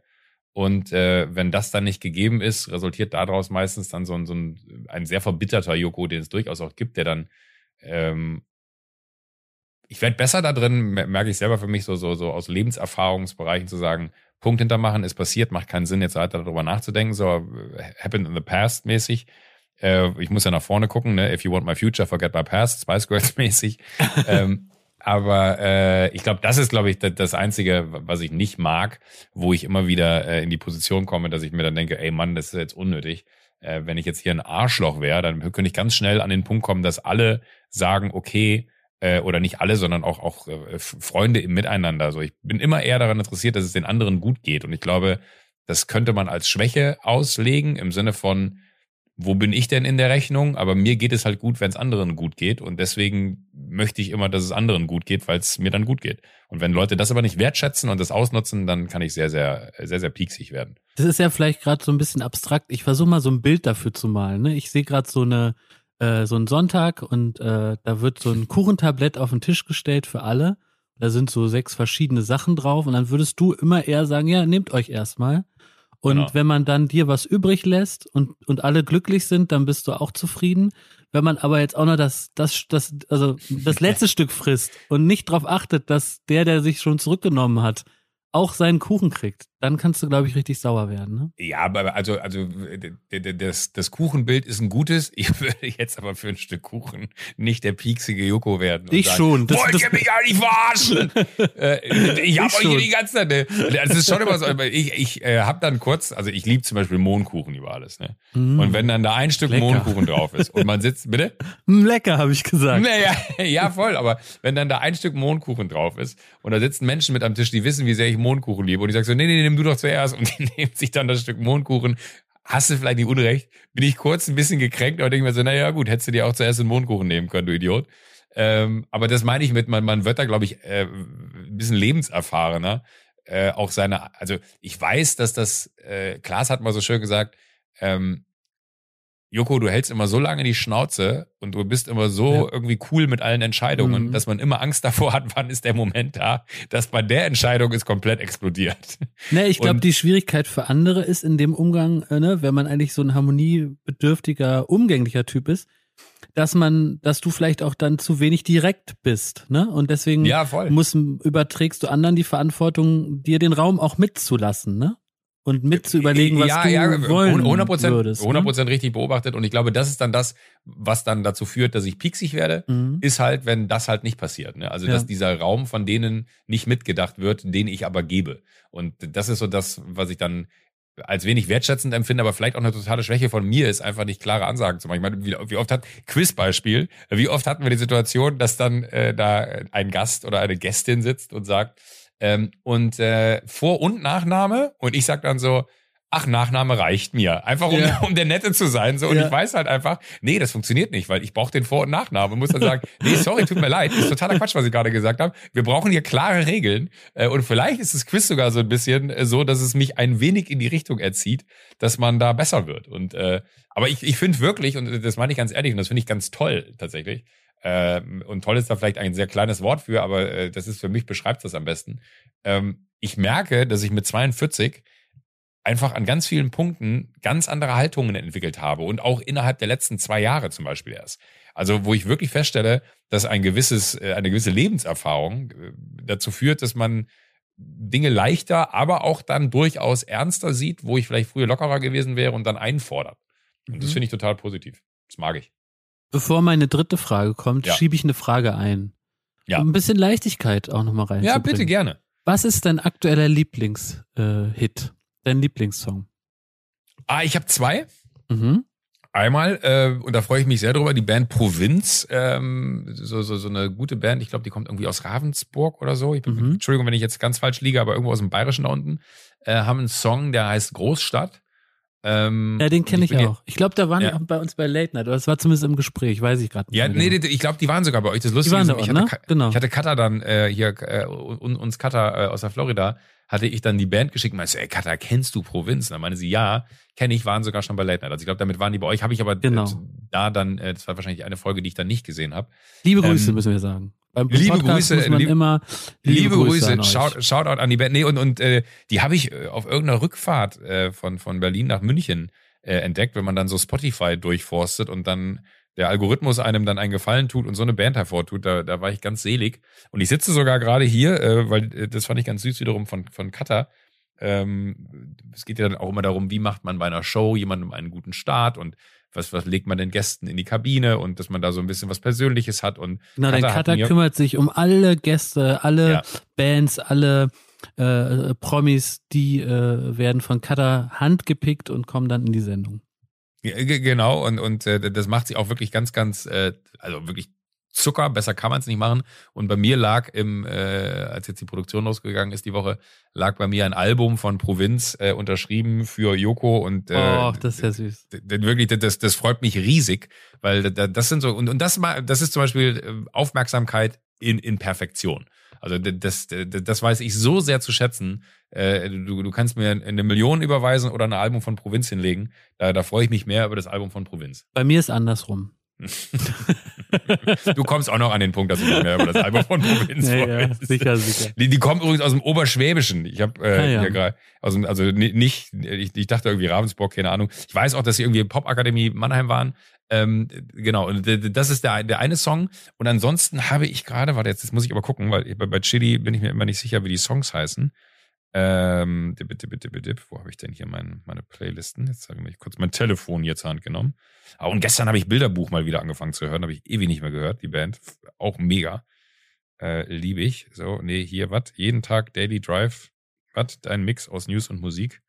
Und äh, wenn das dann nicht gegeben ist, resultiert daraus meistens dann so ein, so ein, ein sehr verbitterter Joko, den es durchaus auch gibt, der dann ähm, ich werde besser da drin, merke ich selber für mich so, so, so aus Lebenserfahrungsbereichen zu sagen, Punkt hintermachen, ist passiert, macht keinen Sinn, jetzt weiter darüber nachzudenken, so happened in the past mäßig. Äh, ich muss ja nach vorne gucken, ne? If you want my future, forget my past, Spice Girls *laughs* mäßig. ähm, aber äh, ich glaube, das ist, glaube ich, das Einzige, was ich nicht mag, wo ich immer wieder äh, in die Position komme, dass ich mir dann denke, ey Mann, das ist jetzt unnötig. Äh, wenn ich jetzt hier ein Arschloch wäre, dann könnte ich ganz schnell an den Punkt kommen, dass alle sagen, okay, äh, oder nicht alle, sondern auch, auch äh, Freunde im Miteinander. So, ich bin immer eher daran interessiert, dass es den anderen gut geht. Und ich glaube, das könnte man als Schwäche auslegen, im Sinne von, wo bin ich denn in der Rechnung? Aber mir geht es halt gut, wenn es anderen gut geht. Und deswegen möchte ich immer, dass es anderen gut geht, weil es mir dann gut geht. Und wenn Leute das aber nicht wertschätzen und das ausnutzen, dann kann ich sehr, sehr, sehr, sehr pieksig werden. Das ist ja vielleicht gerade so ein bisschen abstrakt. Ich versuche mal so ein Bild dafür zu malen. Ne? Ich sehe gerade so eine äh, so ein Sonntag und äh, da wird so ein *laughs* Kuchentablett auf den Tisch gestellt für alle. Da sind so sechs verschiedene Sachen drauf und dann würdest du immer eher sagen, ja, nehmt euch erstmal. Und genau. wenn man dann dir was übrig lässt und, und alle glücklich sind, dann bist du auch zufrieden. Wenn man aber jetzt auch noch das, das, das, also das letzte *laughs* Stück frisst und nicht darauf achtet, dass der, der sich schon zurückgenommen hat, auch seinen Kuchen kriegt, dann kannst du, glaube ich, richtig sauer werden. Ne? Ja, aber also, also das, das Kuchenbild ist ein gutes. Ich *laughs* würde jetzt aber für ein Stück Kuchen nicht der pieksige Joko werden. Ich sagen, schon. Das, Wollt das, ihr mich eigentlich verarschen? *laughs* äh, ich habe euch hier die ganze Zeit. Ne, das ist schon immer so. Ich, ich äh, habe dann kurz, also ich liebe zum Beispiel Mohnkuchen über alles. Ne? Mm. Und wenn dann da ein Stück Lecker. Mohnkuchen drauf ist und man sitzt, bitte? *laughs* Lecker, habe ich gesagt. Naja, ja, voll. Aber wenn dann da ein Stück Mohnkuchen drauf ist und da sitzen Menschen mit am Tisch, die wissen, wie sehr ich Mohnkuchen liebe und ich sage so, nee, nee, nimm du doch zuerst und *laughs* die nehmen sich dann das Stück Mohnkuchen. Hast du vielleicht nicht Unrecht? Bin ich kurz ein bisschen gekränkt, aber denke mir so, naja gut, hättest du dir auch zuerst einen Mohnkuchen nehmen können, du Idiot. Ähm, aber das meine ich mit, man, man wird da, glaube ich, äh, ein bisschen lebenserfahrener. Äh, auch seine, also ich weiß, dass das, äh, Klaas hat mal so schön gesagt, ähm, Joko, du hältst immer so lange die Schnauze und du bist immer so ja. irgendwie cool mit allen Entscheidungen, mhm. dass man immer Angst davor hat, *laughs* wann ist der Moment da, dass bei der Entscheidung ist komplett explodiert. Ne, ich glaube, die Schwierigkeit für andere ist in dem Umgang, äh, ne, wenn man eigentlich so ein harmoniebedürftiger, umgänglicher Typ ist, dass man, dass du vielleicht auch dann zu wenig direkt bist, ne? Und deswegen ja, muss, überträgst du anderen die Verantwortung, dir den Raum auch mitzulassen, ne? Und mit zu überlegen, was ja, du ja, wollen 100 würdest. 100 Prozent richtig beobachtet und ich glaube, das ist dann das, was dann dazu führt, dass ich pieksig werde, mhm. ist halt, wenn das halt nicht passiert. Ne? Also, ja. dass dieser Raum von denen nicht mitgedacht wird, den ich aber gebe. Und das ist so das, was ich dann als wenig wertschätzend empfinde, aber vielleicht auch eine totale Schwäche von mir ist, einfach nicht klare Ansagen zu machen. Ich meine, wie, wie oft hat, Quizbeispiel, wie oft hatten wir die Situation, dass dann äh, da ein Gast oder eine Gästin sitzt und sagt, ähm, und äh, Vor- und Nachname. Und ich sag dann so, ach, Nachname reicht mir. Einfach um, ja. *laughs* um der Nette zu sein. So. Und ja. ich weiß halt einfach, nee, das funktioniert nicht, weil ich brauche den Vor- und Nachname und muss dann sagen, *laughs* nee, sorry, tut mir leid, das ist totaler Quatsch, was ich gerade gesagt habe. Wir brauchen hier klare Regeln. Äh, und vielleicht ist das Quiz sogar so ein bisschen äh, so, dass es mich ein wenig in die Richtung erzieht, dass man da besser wird. Und äh, aber ich, ich finde wirklich, und das meine ich ganz ehrlich, und das finde ich ganz toll tatsächlich, ähm, und toll ist da vielleicht ein sehr kleines Wort für, aber äh, das ist für mich, beschreibt das am besten. Ähm, ich merke, dass ich mit 42 einfach an ganz vielen Punkten ganz andere Haltungen entwickelt habe und auch innerhalb der letzten zwei Jahre zum Beispiel erst. Also wo ich wirklich feststelle, dass ein gewisses, äh, eine gewisse Lebenserfahrung äh, dazu führt, dass man Dinge leichter, aber auch dann durchaus ernster sieht, wo ich vielleicht früher lockerer gewesen wäre und dann einfordert. Und mhm. das finde ich total positiv. Das mag ich. Bevor meine dritte Frage kommt, ja. schiebe ich eine Frage ein. Ja. Um ein bisschen Leichtigkeit auch nochmal rein. Ja, bitte gerne. Was ist dein aktueller Lieblingshit? Äh, dein Lieblingssong? Ah, ich habe zwei. Mhm. Einmal, äh, und da freue ich mich sehr drüber, die Band Provinz, ähm, so, so, so eine gute Band, ich glaube, die kommt irgendwie aus Ravensburg oder so. Ich bin, mhm. Entschuldigung, wenn ich jetzt ganz falsch liege, aber irgendwo aus dem Bayerischen da unten, äh, haben einen Song, der heißt Großstadt. Ähm, ja, den kenne ich, ich auch. Ich glaube, da waren ja. die auch bei uns bei Late Night. Oder das war zumindest im Gespräch, weiß ich gerade nicht. Ja, nee, genau. ich glaube, die waren sogar bei euch. Das Lustige ist, ich, ne? hatte, genau. ich hatte Cutter dann äh, hier, äh, uns Cutter äh, aus der Florida, hatte ich dann die Band geschickt und meinte, ey Cutter, kennst du Provinz? Und dann meinte sie, ja, kenne ich, waren sogar schon bei Late Night. Also ich glaube, damit waren die bei euch. Habe ich aber genau. da dann, äh, das war wahrscheinlich eine Folge, die ich dann nicht gesehen habe. Liebe Grüße, ähm, müssen wir sagen. Beim liebe Grüße, muss man lieb, immer liebe, liebe Grüße, Grüße Shout, Shoutout an die Band. Nee, und, und äh, die habe ich äh, auf irgendeiner Rückfahrt äh, von, von Berlin nach München äh, entdeckt, wenn man dann so Spotify durchforstet und dann der Algorithmus einem dann einen Gefallen tut und so eine Band hervortut, da, da war ich ganz selig. Und ich sitze sogar gerade hier, äh, weil äh, das fand ich ganz süß wiederum von, von Cutter. Ähm, es geht ja dann auch immer darum, wie macht man bei einer Show jemandem einen guten Start und was, was legt man den Gästen in die Kabine und dass man da so ein bisschen was Persönliches hat. Und genau, Cutter der Cutter kümmert sich um alle Gäste, alle ja. Bands, alle äh, Promis, die äh, werden von Cutter handgepickt und kommen dann in die Sendung. Genau, und, und äh, das macht sie auch wirklich ganz, ganz, äh, also wirklich Zucker, besser kann man es nicht machen. Und bei mir lag im, äh, als jetzt die Produktion losgegangen ist die Woche, lag bei mir ein Album von Provinz äh, unterschrieben für Joko und äh, oh, das ist ja süß. Wirklich, das, das freut mich riesig, weil das sind so, und, und das, das ist zum Beispiel äh, Aufmerksamkeit in, in Perfektion. Also das, das, das weiß ich so sehr zu schätzen. Äh, du, du kannst mir eine Million überweisen oder ein Album von Provinz hinlegen. Da, da freue ich mich mehr über das Album von Provinz. Bei mir ist andersrum. Du kommst auch noch an den Punkt, dass du nicht mehr über das Album von Provinz ja, ja, sicher, sicher. Die, die kommen übrigens aus dem Oberschwäbischen. Ich habe äh, ah, ja. gerade aus dem, also nicht, ich, ich dachte irgendwie Ravensburg, keine Ahnung. Ich weiß auch, dass sie irgendwie Popakademie Mannheim waren. Ähm, genau, und das ist der, der eine Song. Und ansonsten habe ich gerade, warte, jetzt, jetzt muss ich aber gucken, weil bei, bei Chili bin ich mir immer nicht sicher, wie die Songs heißen. Ähm, dip, dip, dip, dip, wo habe ich denn hier mein, meine Playlisten? Jetzt habe ich kurz mein Telefon hier zur Hand genommen. Ah, und gestern habe ich Bilderbuch mal wieder angefangen zu hören, habe ich ewig nicht mehr gehört, die Band. Auch mega. Äh, Liebe ich. So, nee, hier, was? Jeden Tag Daily Drive. Was? Dein Mix aus News und Musik.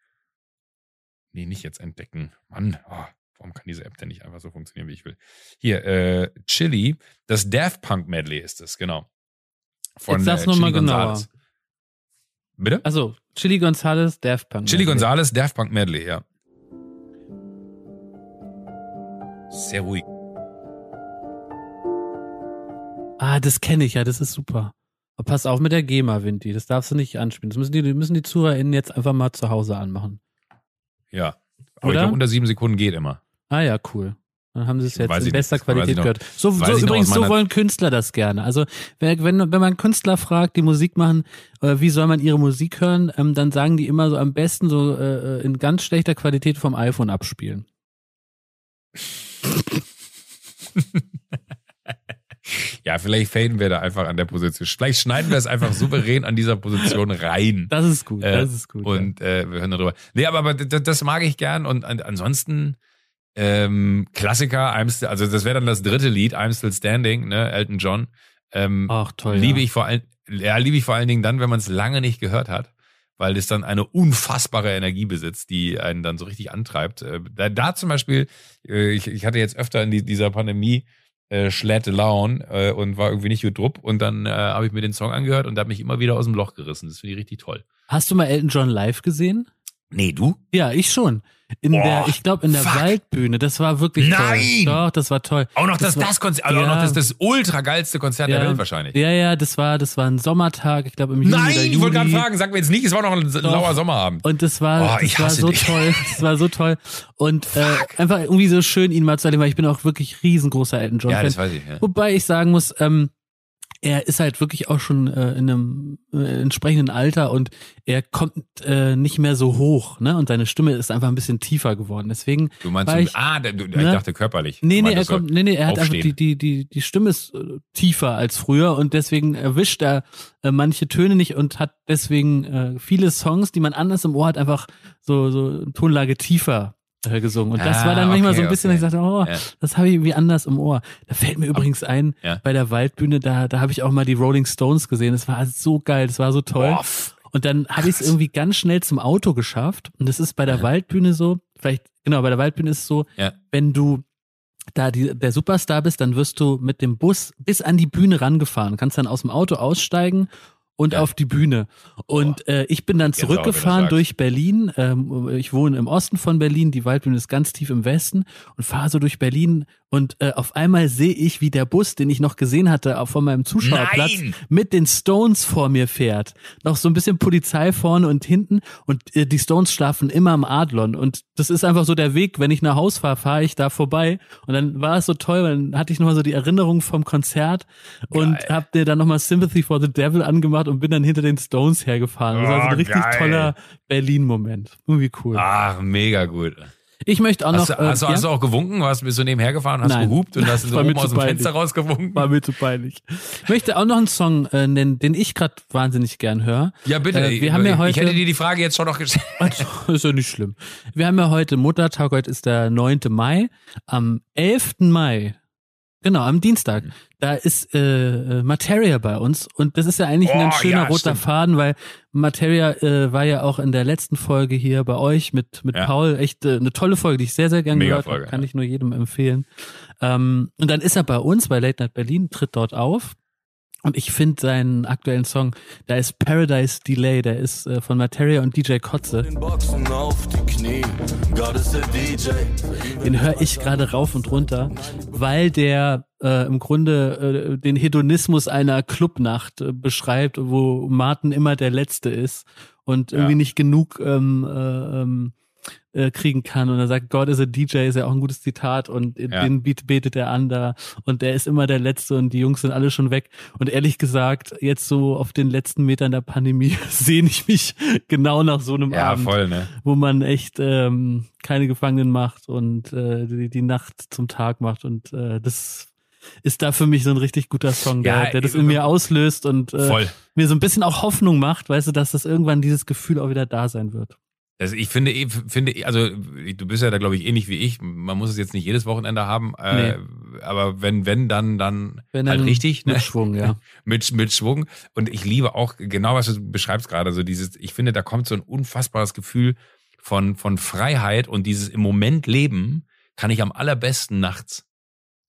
Nee, nicht jetzt entdecken. Mann, oh, warum kann diese App denn nicht einfach so funktionieren, wie ich will? Hier, äh, Chili, das Daft Punk Medley ist es, genau. Von jetzt sag's äh, nochmal genauer. Bitte? Also, Chili Gonzales, Daft Punk. Chili. Gonzales, Daft Punk Medley, ja. Sehr ruhig. Ah, das kenne ich ja, das ist super. Aber pass auf mit der GEMA, Vinti, das darfst du nicht anspielen. Das müssen die, müssen die ZuhörerInnen jetzt einfach mal zu Hause anmachen. Ja, aber Oder? ich glaube, unter sieben Sekunden geht immer. Ah ja, cool. Dann haben sie es jetzt weiß in bester nicht, Qualität gehört. So, so übrigens, so wollen Künstler das gerne. Also wenn, wenn, wenn man Künstler fragt, die Musik machen, äh, wie soll man ihre Musik hören, ähm, dann sagen die immer so am besten so äh, in ganz schlechter Qualität vom iPhone abspielen. *laughs* ja, vielleicht faden wir da einfach an der Position. Vielleicht schneiden wir es einfach souverän an dieser Position rein. Das ist gut, das ist gut. Und ja. äh, wir hören darüber. Nee, aber, aber das, das mag ich gern. Und an, ansonsten ähm, Klassiker, I'm still, also das wäre dann das dritte Lied, I'm Still Standing, ne, Elton John. Ähm, Ach toll. Liebe ja. ich vor allem, ja, liebe ich vor allen Dingen dann, wenn man es lange nicht gehört hat, weil es dann eine unfassbare Energie besitzt, die einen dann so richtig antreibt. Äh, da, da zum Beispiel, äh, ich, ich hatte jetzt öfter in die, dieser Pandemie äh, Schlätte Laune äh, und war irgendwie nicht gut drupp und dann äh, habe ich mir den Song angehört und hat mich immer wieder aus dem Loch gerissen. Das finde ich richtig toll. Hast du mal Elton John live gesehen? Nee, du? Ja, ich schon. In oh, der, ich glaube, in der fuck. Waldbühne. Das war wirklich Nein! toll. Doch, das war toll. Auch noch das, das, das Konzert, also ja. auch noch das, das ultra geilste Konzert ja. der Welt wahrscheinlich. Ja, ja, das war, das war ein Sommertag, ich glaube im Juni Nein, oder Juli. ich wollte gerade fragen, sag mir jetzt nicht, es war noch ein Doch. lauer Sommerabend. Und das war, oh, das war so dich. toll. *laughs* Das war so toll. Und äh, einfach irgendwie so schön, ihn mal zu erleben, weil ich bin auch wirklich riesengroßer Elton John. Ja, Fan. das weiß ich. Ja. Wobei ich sagen muss, ähm, er ist halt wirklich auch schon äh, in einem äh, entsprechenden Alter und er kommt äh, nicht mehr so hoch, ne? Und seine Stimme ist einfach ein bisschen tiefer geworden. Deswegen. Du meinst, du, ich, ah, du, ich ne? dachte körperlich. Nee, nee, er kommt, nee, nee, er hat einfach die, die, die, die Stimme ist äh, tiefer als früher und deswegen erwischt er äh, manche Töne nicht und hat deswegen äh, viele Songs, die man anders im Ohr hat, einfach so, so Tonlage tiefer gesungen. Und das ah, war dann manchmal okay, so ein bisschen, okay. ich sagte, oh, ja. das habe ich irgendwie anders im Ohr. Da fällt mir übrigens ein, ja. bei der Waldbühne, da, da habe ich auch mal die Rolling Stones gesehen. Das war so geil, das war so toll. Boah, und dann habe ich es irgendwie ganz schnell zum Auto geschafft. Und das ist bei der ja. Waldbühne so, vielleicht, genau, bei der Waldbühne ist es so, wenn du da die, der Superstar bist, dann wirst du mit dem Bus bis an die Bühne rangefahren, kannst dann aus dem Auto aussteigen und ja. auf die Bühne. Und äh, ich bin dann zurückgefahren durch Berlin. Ähm, ich wohne im Osten von Berlin, die Waldbühne ist ganz tief im Westen und fahre so durch Berlin und äh, auf einmal sehe ich, wie der Bus, den ich noch gesehen hatte, auch von meinem Zuschauerplatz, Nein! mit den Stones vor mir fährt. Noch so ein bisschen Polizei vorne und hinten und äh, die Stones schlafen immer am Adlon und das ist einfach so der Weg, wenn ich nach Haus fahre, fahre ich da vorbei und dann war es so toll, weil dann hatte ich nochmal so die Erinnerung vom Konzert und Geil. hab dir dann nochmal Sympathy for the Devil angemacht und bin dann hinter den Stones hergefahren. Das war so ein oh, richtig geil. toller Berlin-Moment. Irgendwie cool. Ach, mega gut. Ich möchte auch noch. Hast, du, hast, äh, hast ja? du auch gewunken? Bist du nebenher gefahren, hast Nein. gehupt und hast so oben aus dem peinlich. Fenster rausgewunken? War mir zu peinlich. Ich möchte auch noch einen Song äh, nennen, den ich gerade wahnsinnig gern höre. Ja, bitte. Äh, wir haben ja heute, ich hätte dir die Frage jetzt schon noch gestellt. *laughs* ist ja nicht schlimm. Wir haben ja heute Muttertag, heute ist der 9. Mai. Am 11. Mai Genau, am Dienstag. Da ist äh, äh, Materia bei uns und das ist ja eigentlich oh, ein ganz schöner ja, roter stimmt. Faden, weil Materia äh, war ja auch in der letzten Folge hier bei euch mit mit ja. Paul echt äh, eine tolle Folge, die ich sehr sehr gerne gehört habe, kann ja. ich nur jedem empfehlen. Ähm, und dann ist er bei uns bei Late Night Berlin, tritt dort auf und ich finde seinen aktuellen Song, da ist Paradise Delay, der ist äh, von Materia und DJ Kotze. Den höre ich gerade rauf und runter, weil der äh, im Grunde äh, den Hedonismus einer Clubnacht äh, beschreibt, wo Martin immer der Letzte ist und irgendwie ja. nicht genug ähm, äh, äh, kriegen kann. Und er sagt, God is a DJ ist ja auch ein gutes Zitat und ja. den Beat betet er an da und der ist immer der Letzte und die Jungs sind alle schon weg. Und ehrlich gesagt, jetzt so auf den letzten Metern der Pandemie *laughs* sehne ich mich genau nach so einem ja, Abend, voll, ne? wo man echt ähm, keine Gefangenen macht und äh, die, die Nacht zum Tag macht und äh, das ist da für mich so ein richtig guter Song, der, ja, der das in mir auslöst und äh, mir so ein bisschen auch Hoffnung macht, weißt du, dass das irgendwann dieses Gefühl auch wieder da sein wird. Also ich finde, finde, also du bist ja da, glaube ich, ähnlich wie ich. Man muss es jetzt nicht jedes Wochenende haben, äh, nee. aber wenn, wenn, dann, dann wenn halt dann richtig. Ne? Mit ne? Schwung, ja. *laughs* mit, mit Schwung. Und ich liebe auch genau, was du beschreibst gerade, so dieses, ich finde, da kommt so ein unfassbares Gefühl von, von Freiheit und dieses im Moment Leben kann ich am allerbesten nachts.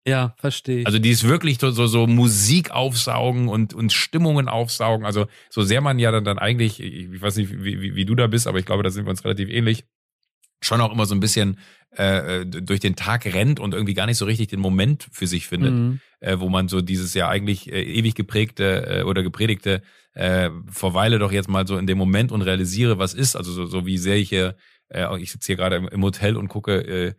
Ja, verstehe. Also die ist wirklich so, so, so Musik aufsaugen und, und Stimmungen aufsaugen. Also so sehr man ja dann, dann eigentlich, ich weiß nicht, wie, wie, wie du da bist, aber ich glaube, da sind wir uns relativ ähnlich, schon auch immer so ein bisschen äh, durch den Tag rennt und irgendwie gar nicht so richtig den Moment für sich findet, mhm. äh, wo man so dieses ja eigentlich äh, ewig geprägte äh, oder gepredigte äh, verweile doch jetzt mal so in dem Moment und realisiere, was ist. Also so, so wie sehr ich hier, äh, ich sitze hier gerade im, im Hotel und gucke äh,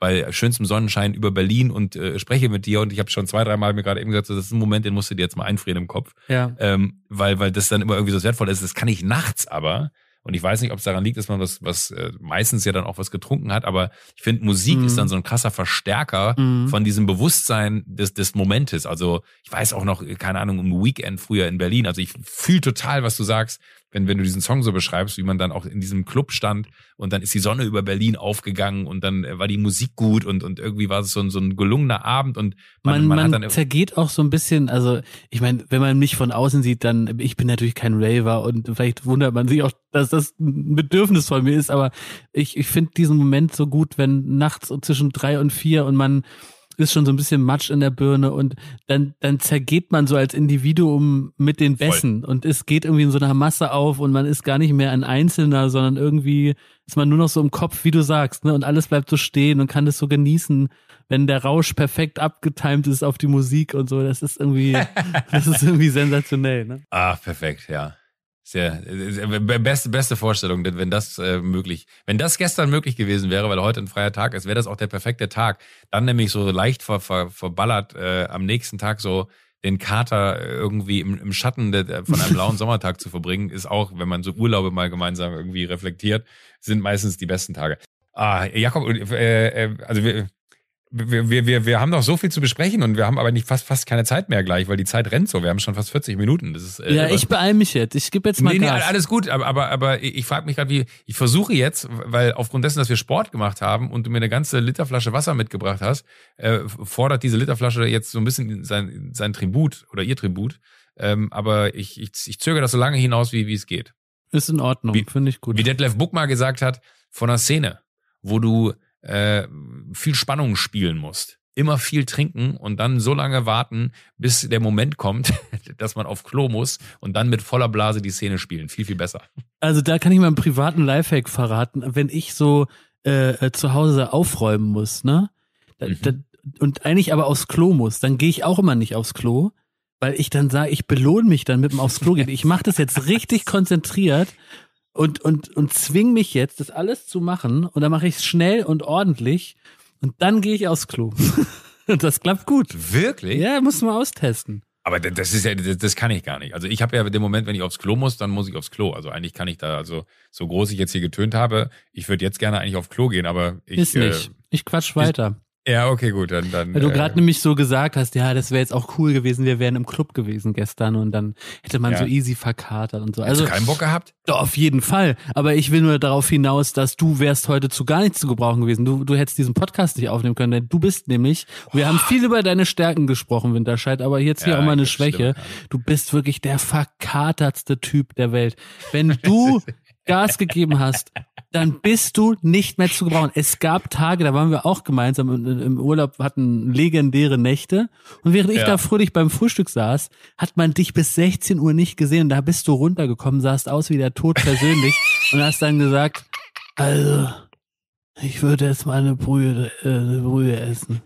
bei schönstem Sonnenschein über Berlin und äh, spreche mit dir und ich habe schon zwei, dreimal mir gerade eben gesagt, so, das ist ein Moment, den musst du dir jetzt mal einfrieren im Kopf. Ja. Ähm, weil, weil das dann immer irgendwie so wertvoll ist. Das kann ich nachts aber. Und ich weiß nicht, ob es daran liegt, dass man was, was äh, meistens ja dann auch was getrunken hat, aber ich finde, Musik mhm. ist dann so ein krasser Verstärker mhm. von diesem Bewusstsein des, des Momentes. Also ich weiß auch noch, keine Ahnung, im Weekend früher in Berlin. Also ich fühle total, was du sagst wenn, wenn du diesen Song so beschreibst, wie man dann auch in diesem Club stand und dann ist die Sonne über Berlin aufgegangen und dann war die Musik gut und, und irgendwie war es so ein, so ein gelungener Abend und man, man, man, hat dann zergeht auch so ein bisschen, also ich meine, wenn man mich von außen sieht, dann, ich bin natürlich kein Raver und vielleicht wundert man sich auch, dass das ein Bedürfnis von mir ist, aber ich, ich finde diesen Moment so gut, wenn nachts zwischen drei und vier und man ist schon so ein bisschen Matsch in der Birne und dann, dann zergeht man so als Individuum mit den Bässen Voll. und es geht irgendwie in so einer Masse auf und man ist gar nicht mehr ein Einzelner, sondern irgendwie ist man nur noch so im Kopf, wie du sagst, ne? Und alles bleibt so stehen und kann das so genießen, wenn der Rausch perfekt abgetimt ist auf die Musik und so. Das ist irgendwie, *laughs* das ist irgendwie sensationell, ne? Ah, perfekt, ja. Sehr, sehr beste, beste Vorstellung, denn wenn das äh, möglich, wenn das gestern möglich gewesen wäre, weil heute ein freier Tag ist, wäre das auch der perfekte Tag. Dann nämlich so leicht ver, ver, verballert äh, am nächsten Tag so den Kater irgendwie im, im Schatten de, von einem blauen *laughs* Sommertag zu verbringen, ist auch, wenn man so Urlaube mal gemeinsam irgendwie reflektiert, sind meistens die besten Tage. Ah, Jakob, äh, äh, also wir, wir, wir, wir, wir haben noch so viel zu besprechen und wir haben aber nicht fast, fast keine Zeit mehr gleich, weil die Zeit rennt so. Wir haben schon fast 40 Minuten. Das ist, äh, ja, ich beeil mich jetzt. Ich gebe jetzt mal nee, Gas. Nee, alles gut, aber, aber, aber ich frage mich gerade, wie, ich versuche jetzt, weil aufgrund dessen, dass wir Sport gemacht haben und du mir eine ganze Literflasche Wasser mitgebracht hast, äh, fordert diese Literflasche jetzt so ein bisschen sein, sein Tribut oder ihr Tribut. Ähm, aber ich, ich, ich zögere das so lange hinaus, wie, wie es geht. Ist in Ordnung, finde ich gut. Wie Detlef Buck mal gesagt hat, von einer Szene, wo du äh, viel Spannung spielen musst. Immer viel trinken und dann so lange warten, bis der Moment kommt, *laughs* dass man auf Klo muss und dann mit voller Blase die Szene spielen. Viel, viel besser. Also da kann ich mal einen privaten Lifehack verraten. Wenn ich so äh, äh zu Hause aufräumen muss, ne? Da, mhm. da, und eigentlich aber aufs Klo muss, dann gehe ich auch immer nicht aufs Klo, weil ich dann sage, ich belohne mich dann mit dem aufs Klo gehen. Ich mache das jetzt richtig *laughs* konzentriert und, und, und zwing mich jetzt, das alles zu machen. Und dann mache ich es schnell und ordentlich. Und dann gehe ich aufs Klo. und *laughs* das klappt gut. Wirklich? Ja, muss man austesten. Aber das ist ja, das kann ich gar nicht. Also ich habe ja den Moment, wenn ich aufs Klo muss, dann muss ich aufs Klo. Also eigentlich kann ich da, also so groß ich jetzt hier getönt habe, ich würde jetzt gerne eigentlich auf Klo gehen, aber ich. Ist nicht. Äh, ich quatsch weiter. Ja, okay, gut, dann. dann Weil du gerade äh, nämlich so gesagt hast, ja, das wäre jetzt auch cool gewesen, wir wären im Club gewesen gestern und dann hätte man ja. so easy verkatert und so. Also Hast du keinen Bock gehabt? Doch, auf jeden Fall. Aber ich will nur darauf hinaus, dass du wärst heute zu gar nichts zu gebrauchen gewesen. Du, du hättest diesen Podcast nicht aufnehmen können, denn du bist nämlich, oh. wir haben viel über deine Stärken gesprochen, Winterscheid, aber jetzt hier ja, auch mal eine Schwäche. Du bist wirklich der verkatertste Typ der Welt. Wenn du *laughs* Gas gegeben hast, dann bist du nicht mehr zu gebrauchen. Es gab Tage, da waren wir auch gemeinsam im, Urlaub, hatten legendäre Nächte. Und während ich ja. da fröhlich beim Frühstück saß, hat man dich bis 16 Uhr nicht gesehen. Da bist du runtergekommen, sahst aus wie der Tod persönlich *laughs* und hast dann gesagt, also, ich würde jetzt mal eine Brühe, äh, eine Brühe essen.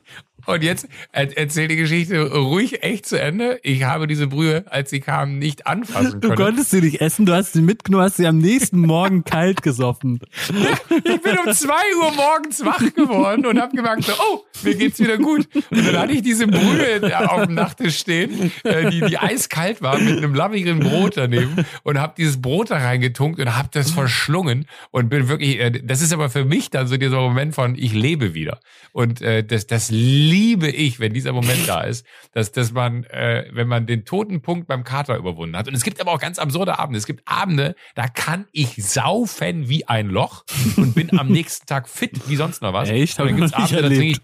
Und jetzt erzähl die Geschichte ruhig echt zu Ende. Ich habe diese Brühe, als sie kam, nicht anfassen können. Du konntest sie nicht essen, du hast sie mitgenommen, hast sie am nächsten Morgen *laughs* kalt gesoffen. ich bin um zwei Uhr morgens wach geworden und habe gemerkt, so, oh, mir geht's wieder gut. Und dann hatte ich diese Brühe auf dem Nachttisch stehen, äh, die, die eiskalt war, mit einem lammigen Brot daneben und habe dieses Brot da reingetunkt und habe das verschlungen und bin wirklich, äh, das ist aber für mich dann so dieser Moment von, ich lebe wieder. Und äh, das, das liebe ich, wenn dieser Moment da ist, dass, dass man, äh, wenn man den toten Punkt beim Kater überwunden hat. Und es gibt aber auch ganz absurde Abende. Es gibt Abende, da kann ich saufen wie ein Loch und bin am nächsten Tag fit wie sonst noch was. Echt? Und dann gibt's Hab ich Abende, da trinke ich,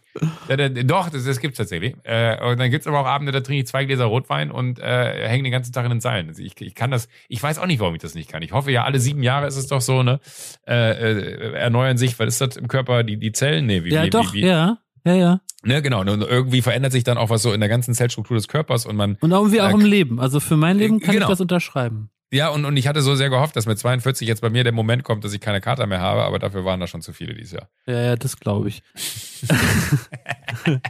da, da, doch, das, das gibt's tatsächlich. Äh, und dann gibt's aber auch Abende, da trinke ich zwei Gläser Rotwein und äh, hänge den ganzen Tag in den Seilen. Also ich, ich kann das, ich weiß auch nicht, warum ich das nicht kann. Ich hoffe ja, alle sieben Jahre ist es doch so, ne? Äh, äh, erneuern sich, was ist das im Körper, die, die Zellen? Nee, wie, Ja, wie, doch, wie, wie, ja. Ja, ja. Ne, genau. Und irgendwie verändert sich dann auch was so in der ganzen Zellstruktur des Körpers und man, Und irgendwie auch Äh, im Leben. Also für mein Leben kann genau. ich das unterschreiben. ja, und, und ich hatte so sehr gehofft, dass mit 42 jetzt bei mir der Moment kommt, dass ich keine Kater mehr habe, aber dafür waren da schon zu viele dieses Jahr. Ja, ja, das glaube ich. *laughs*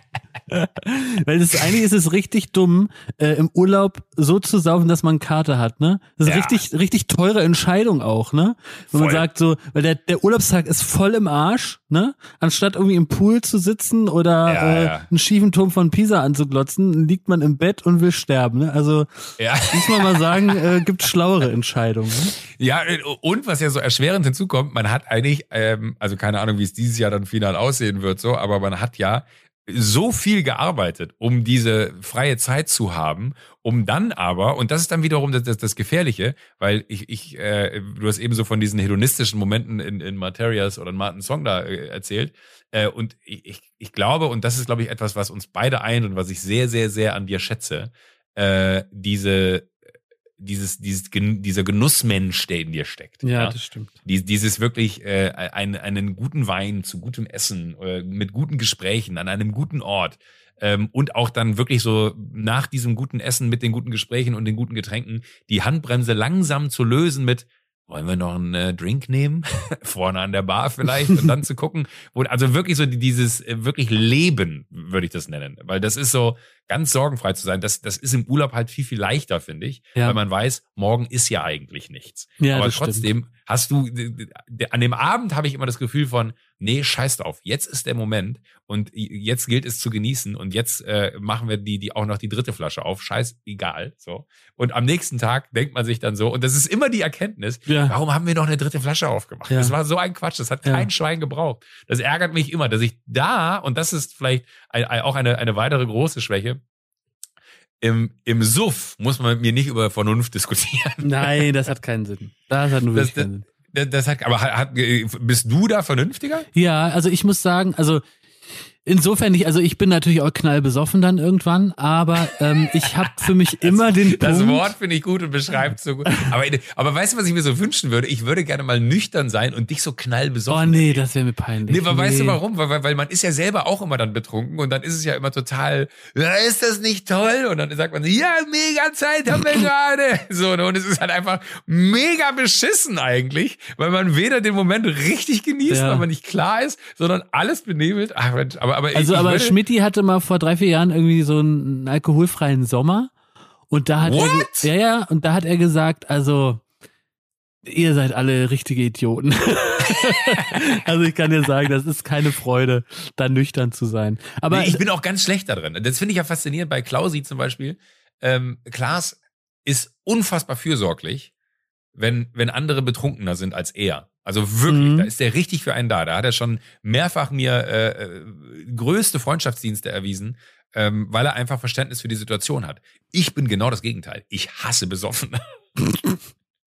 Weil das eigentlich ist es richtig dumm, äh, im Urlaub so zu saufen, dass man Karte hat, ne? Das ist Ja. richtig, richtig teure Entscheidung auch, ne? Wenn man Voll. sagt so, weil der, der Urlaubstag ist voll im Arsch, ne? Anstatt irgendwie im Pool zu sitzen oder Ja, äh, ja. einen schiefen Turm von Pisa anzuglotzen, liegt man im Bett und will sterben, ne? Also muss man mal sagen, *laughs* äh, gibt schlauere Entscheidungen. Ne? Ja, und was ja so erschwerend hinzukommt, man hat eigentlich, ähm, also keine Ahnung, wie es dieses Jahr dann final aussehen wird, so, aber man hat ja so viel gearbeitet, um diese freie Zeit zu haben, um dann aber, und das ist dann wiederum das, das, das Gefährliche, weil ich, ich äh, du hast eben so von diesen hedonistischen Momenten in, in Materias oder in Martin Song da äh, erzählt, äh, und ich, ich, glaube, und das ist, glaube ich, etwas, was uns beide eint und was ich sehr, sehr, sehr an dir schätze, äh, diese dieses, dieses, dieser Genussmensch, der in dir steckt. das stimmt. Die, dieses wirklich äh, ein, einen guten Wein zu gutem Essen, äh, mit guten Gesprächen an einem guten Ort ähm, und auch dann wirklich so nach diesem guten Essen mit den guten Gesprächen und den guten Getränken die Handbremse langsam zu lösen mit wollen wir noch einen äh, Drink nehmen? *laughs* Vorne an der Bar vielleicht und dann zu gucken, wo, also wirklich so die- dieses äh, wirklich Leben, würde ich das nennen. Weil das ist so, ganz sorgenfrei zu sein, das, das ist im Urlaub halt viel, viel leichter, finde ich. Ja. Weil man weiß, morgen ist ja eigentlich nichts. Ja, Aber das stimmt. trotzdem hast du, an dem Abend habe ich immer das Gefühl von, nee, scheiß drauf, jetzt ist der Moment und jetzt gilt es zu genießen und jetzt äh, machen wir die, die auch noch die dritte Flasche auf, scheiß egal, so. Und am nächsten Tag denkt man sich dann so, und das ist immer die Erkenntnis, Ja. warum haben wir noch eine dritte Flasche aufgemacht? Ja. Das war so ein Quatsch, das hat kein Schwein gebraucht. Das ärgert mich immer, dass ich da, und das ist vielleicht ein, auch eine, eine weitere große Schwäche, im, im Suff muss man mit mir nicht über Vernunft diskutieren. *laughs* Nein, das hat keinen Sinn. Das hat nur Das- keinen Sinn. Das, das hat, aber hat, hat, bist du da vernünftiger? Ja, also ich muss sagen, also insofern nicht, also ich bin natürlich auch knallbesoffen dann irgendwann, aber ähm, ich habe für mich immer den Das Punkt. Wort finde ich gut und beschreibt so gut. Aber, aber weißt du, was ich mir so wünschen würde? Ich würde gerne mal nüchtern sein und dich so Oh knallbesoffen. nee, das wäre mir peinlich. Nee, aber weißt du Nee. warum? Weil, weil, weil man ist ja selber auch immer dann betrunken und dann ist es ja immer total, ist das nicht toll? Und dann sagt man, so, ja, mega Zeit haben wir *clears throat* gerade. So, ne? und es ist halt einfach mega beschissen eigentlich, weil man weder den Moment richtig genießt, Ja. weil man nicht klar ist, sondern alles benebelt. Ach, Mensch, aber, aber Also ich, aber ich würde, Schmidti hatte mal vor drei, vier Jahren irgendwie so einen alkoholfreien Sommer und da hat er What? ge- ja ja und da hat er gesagt, also ihr seid alle richtige Idioten. *laughs* also ich kann dir sagen, das ist keine Freude, da nüchtern zu sein. Aber nee, ich bin auch ganz schlecht da drin. Das finde ich ja faszinierend bei Klausi zum Beispiel. Ähm, Klaas ist unfassbar fürsorglich, wenn, wenn andere betrunkener sind als er. Also wirklich, Mhm. da ist er richtig für einen da. Da hat er schon mehrfach mir äh, äh, größte Freundschaftsdienste erwiesen, ähm, weil er einfach Verständnis für die Situation hat. Ich bin genau das Gegenteil. Ich hasse Besoffene. *laughs*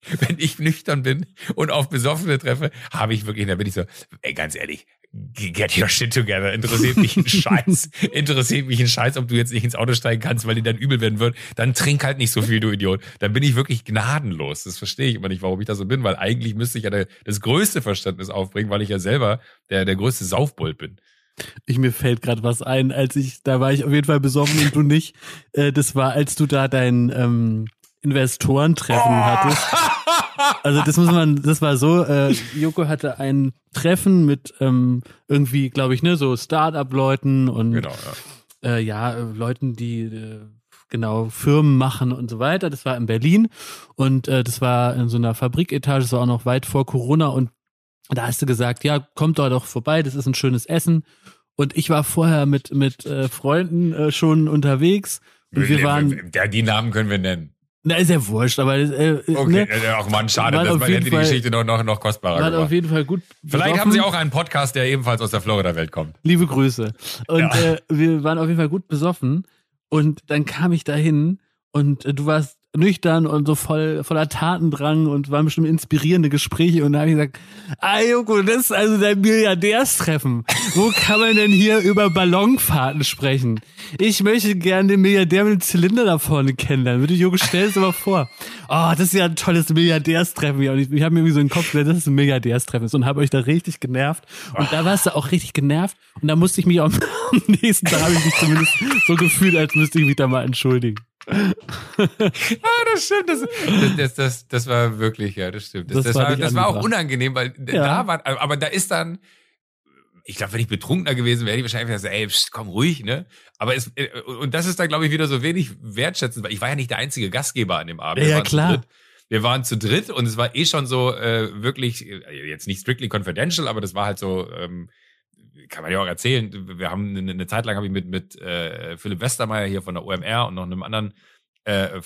*laughs* Wenn ich nüchtern bin und auf Besoffene treffe, habe ich wirklich, da bin ich so, ey, ganz ehrlich, get your shit together. Interessiert mich ein *laughs* Scheiß. Interessiert mich ein Scheiß, ob du jetzt nicht ins Auto steigen kannst, weil dir dann übel werden wird. Dann trink halt nicht so viel, du Idiot. Dann bin ich wirklich gnadenlos. Das verstehe ich immer nicht, warum ich da so bin, weil eigentlich müsste ich ja der, das größte Verständnis aufbringen, weil ich ja selber der, der größte Saufbold bin. Ich mir fällt gerade was ein, als ich, da war ich auf jeden Fall besoffen und du nicht. Äh, das war, als du da dein ähm, Investorentreffen hattest. Also das muss man, das war so, äh, Joko hatte ein Treffen mit ähm, irgendwie, glaube ich, ne, so Start-up-Leuten und Genau, ja. äh, ja, Leuten, die äh, genau Firmen machen und so weiter. Das war in Berlin und äh, das war in so einer Fabriketage, das war auch noch weit vor Corona und da hast du gesagt, ja, kommt da doch vorbei, das ist ein schönes Essen. Und ich war vorher mit, mit äh, Freunden äh, schon unterwegs und wir waren. Ja, die Namen können wir nennen. Na, ist ja wurscht, aber äh, okay, ne? ach man, schade, dass man hätte die Geschichte noch, noch, noch kostbarer war gemacht. auf jeden Fall gut. Vielleicht haben Sie auch einen Podcast, der ebenfalls aus der Florida-Welt kommt. Liebe Grüße. Und ja. äh, wir waren auf jeden Fall gut besoffen und dann kam ich dahin und äh, du warst nüchtern und so voll voller Tatendrang und waren bestimmt inspirierende Gespräche und da habe ich gesagt, ah Joko, das ist also der Milliardärstreffen. Wo kann man denn hier über Ballonfahrten sprechen? Ich möchte gerne den Milliardär mit dem Zylinder da vorne kennenlernen. Bitte Joko, stell es aber vor. Oh, das ist ja ein tolles Milliardärstreffen. Und ich, ich habe mir irgendwie so einen Kopf gesagt, das ist ein Milliardärstreffen und habe euch da richtig genervt. Und da warst du auch richtig genervt und da musste ich mich auch *laughs* am nächsten Tag habe ich mich zumindest so gefühlt, als müsste ich mich da mal entschuldigen ah, das stimmt. Das, das, das, das, war wirklich, ja, das stimmt. Das, das, war, das war auch unangenehm, weil ja. da war, aber da ist dann, ich glaube, wenn ich betrunkener gewesen wäre, hätte ich wahrscheinlich gesagt, ey, pst, komm ruhig, ne? Aber es, äh, und das ist dann, glaube ich, wieder so wenig wertschätzend, weil ich war ja nicht der einzige Gastgeber an dem Abend. Ja, klar. Wir waren zu dritt und es war eh schon so äh, wirklich, äh, jetzt nicht strictly confidential, aber das war halt so, ähm, kann man ja auch erzählen. Wir haben eine, eine Zeit lang habe ich mit mit äh, Philipp Westermeier hier von der OMR und noch einem anderen äh,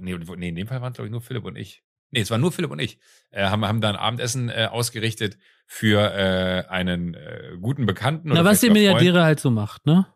nee, nee, in dem Fall waren glaube ich nur Philipp und ich. Nee, es war nur Philipp und ich. Äh, haben haben da ein Abendessen äh, ausgerichtet für äh, einen äh, guten Bekannten. Na, was die Milliardäre halt so macht, ne?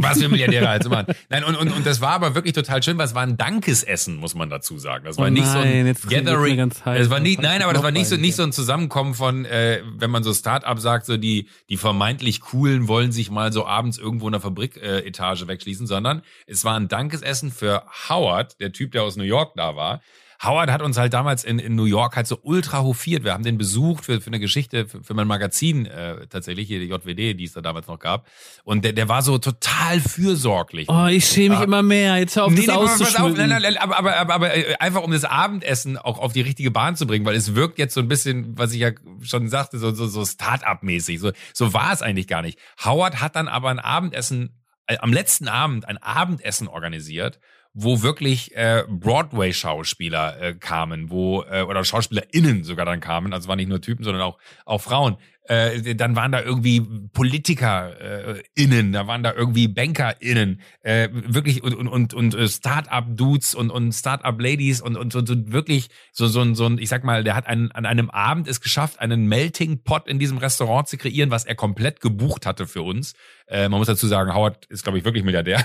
Was wir Milliardäre halt so machen. Nein, und, und, und das war aber wirklich total schön, weil es war ein Dankesessen, muss man dazu sagen. Das war oh nicht so ein Gathering. Ganz heiß, das war nicht, nein, aber das war nicht so, nicht so ein Zusammenkommen von, äh, wenn man so Start-up sagt, so die, die vermeintlich coolen wollen sich mal so abends irgendwo in der Fabriketage äh, wegschließen, sondern es war ein Dankesessen für Howard, der Typ, der aus New York da war, Howard hat uns halt damals in, in New York halt so ultra hofiert. Wir haben den besucht für, für eine Geschichte, für, für mein Magazin äh, tatsächlich, hier die JWD, die es da damals noch gab. Und der, der war so total fürsorglich. Oh, ich schäme mich ja. immer mehr. Jetzt hör auf, nee, das nee, auszuschmücken. Nein, nein, nein, aber, aber, aber, aber äh, einfach um das Abendessen auch auf die richtige Bahn zu bringen, weil es wirkt jetzt so ein bisschen, was ich ja schon sagte, so, so, so Start-up-mäßig. So, so war es eigentlich gar nicht. Howard hat dann aber ein Abendessen, äh, am letzten Abend ein Abendessen organisiert wo wirklich äh, Broadway-Schauspieler äh, kamen, wo äh, oder SchauspielerInnen sogar dann kamen, also waren nicht nur Typen, sondern auch auch Frauen, äh, dann waren da irgendwie Politiker äh, innen, da waren da irgendwie Banker innen, äh, wirklich und und und, und äh, Start-up Dudes und und Start-up Ladies und und so, so wirklich so so ein so ein ich sag mal, der hat einen, an einem Abend es geschafft, einen Melting Pot in diesem Restaurant zu kreieren, was er komplett gebucht hatte für uns. Äh, man muss dazu sagen, Howard ist glaube ich wirklich Milliardär.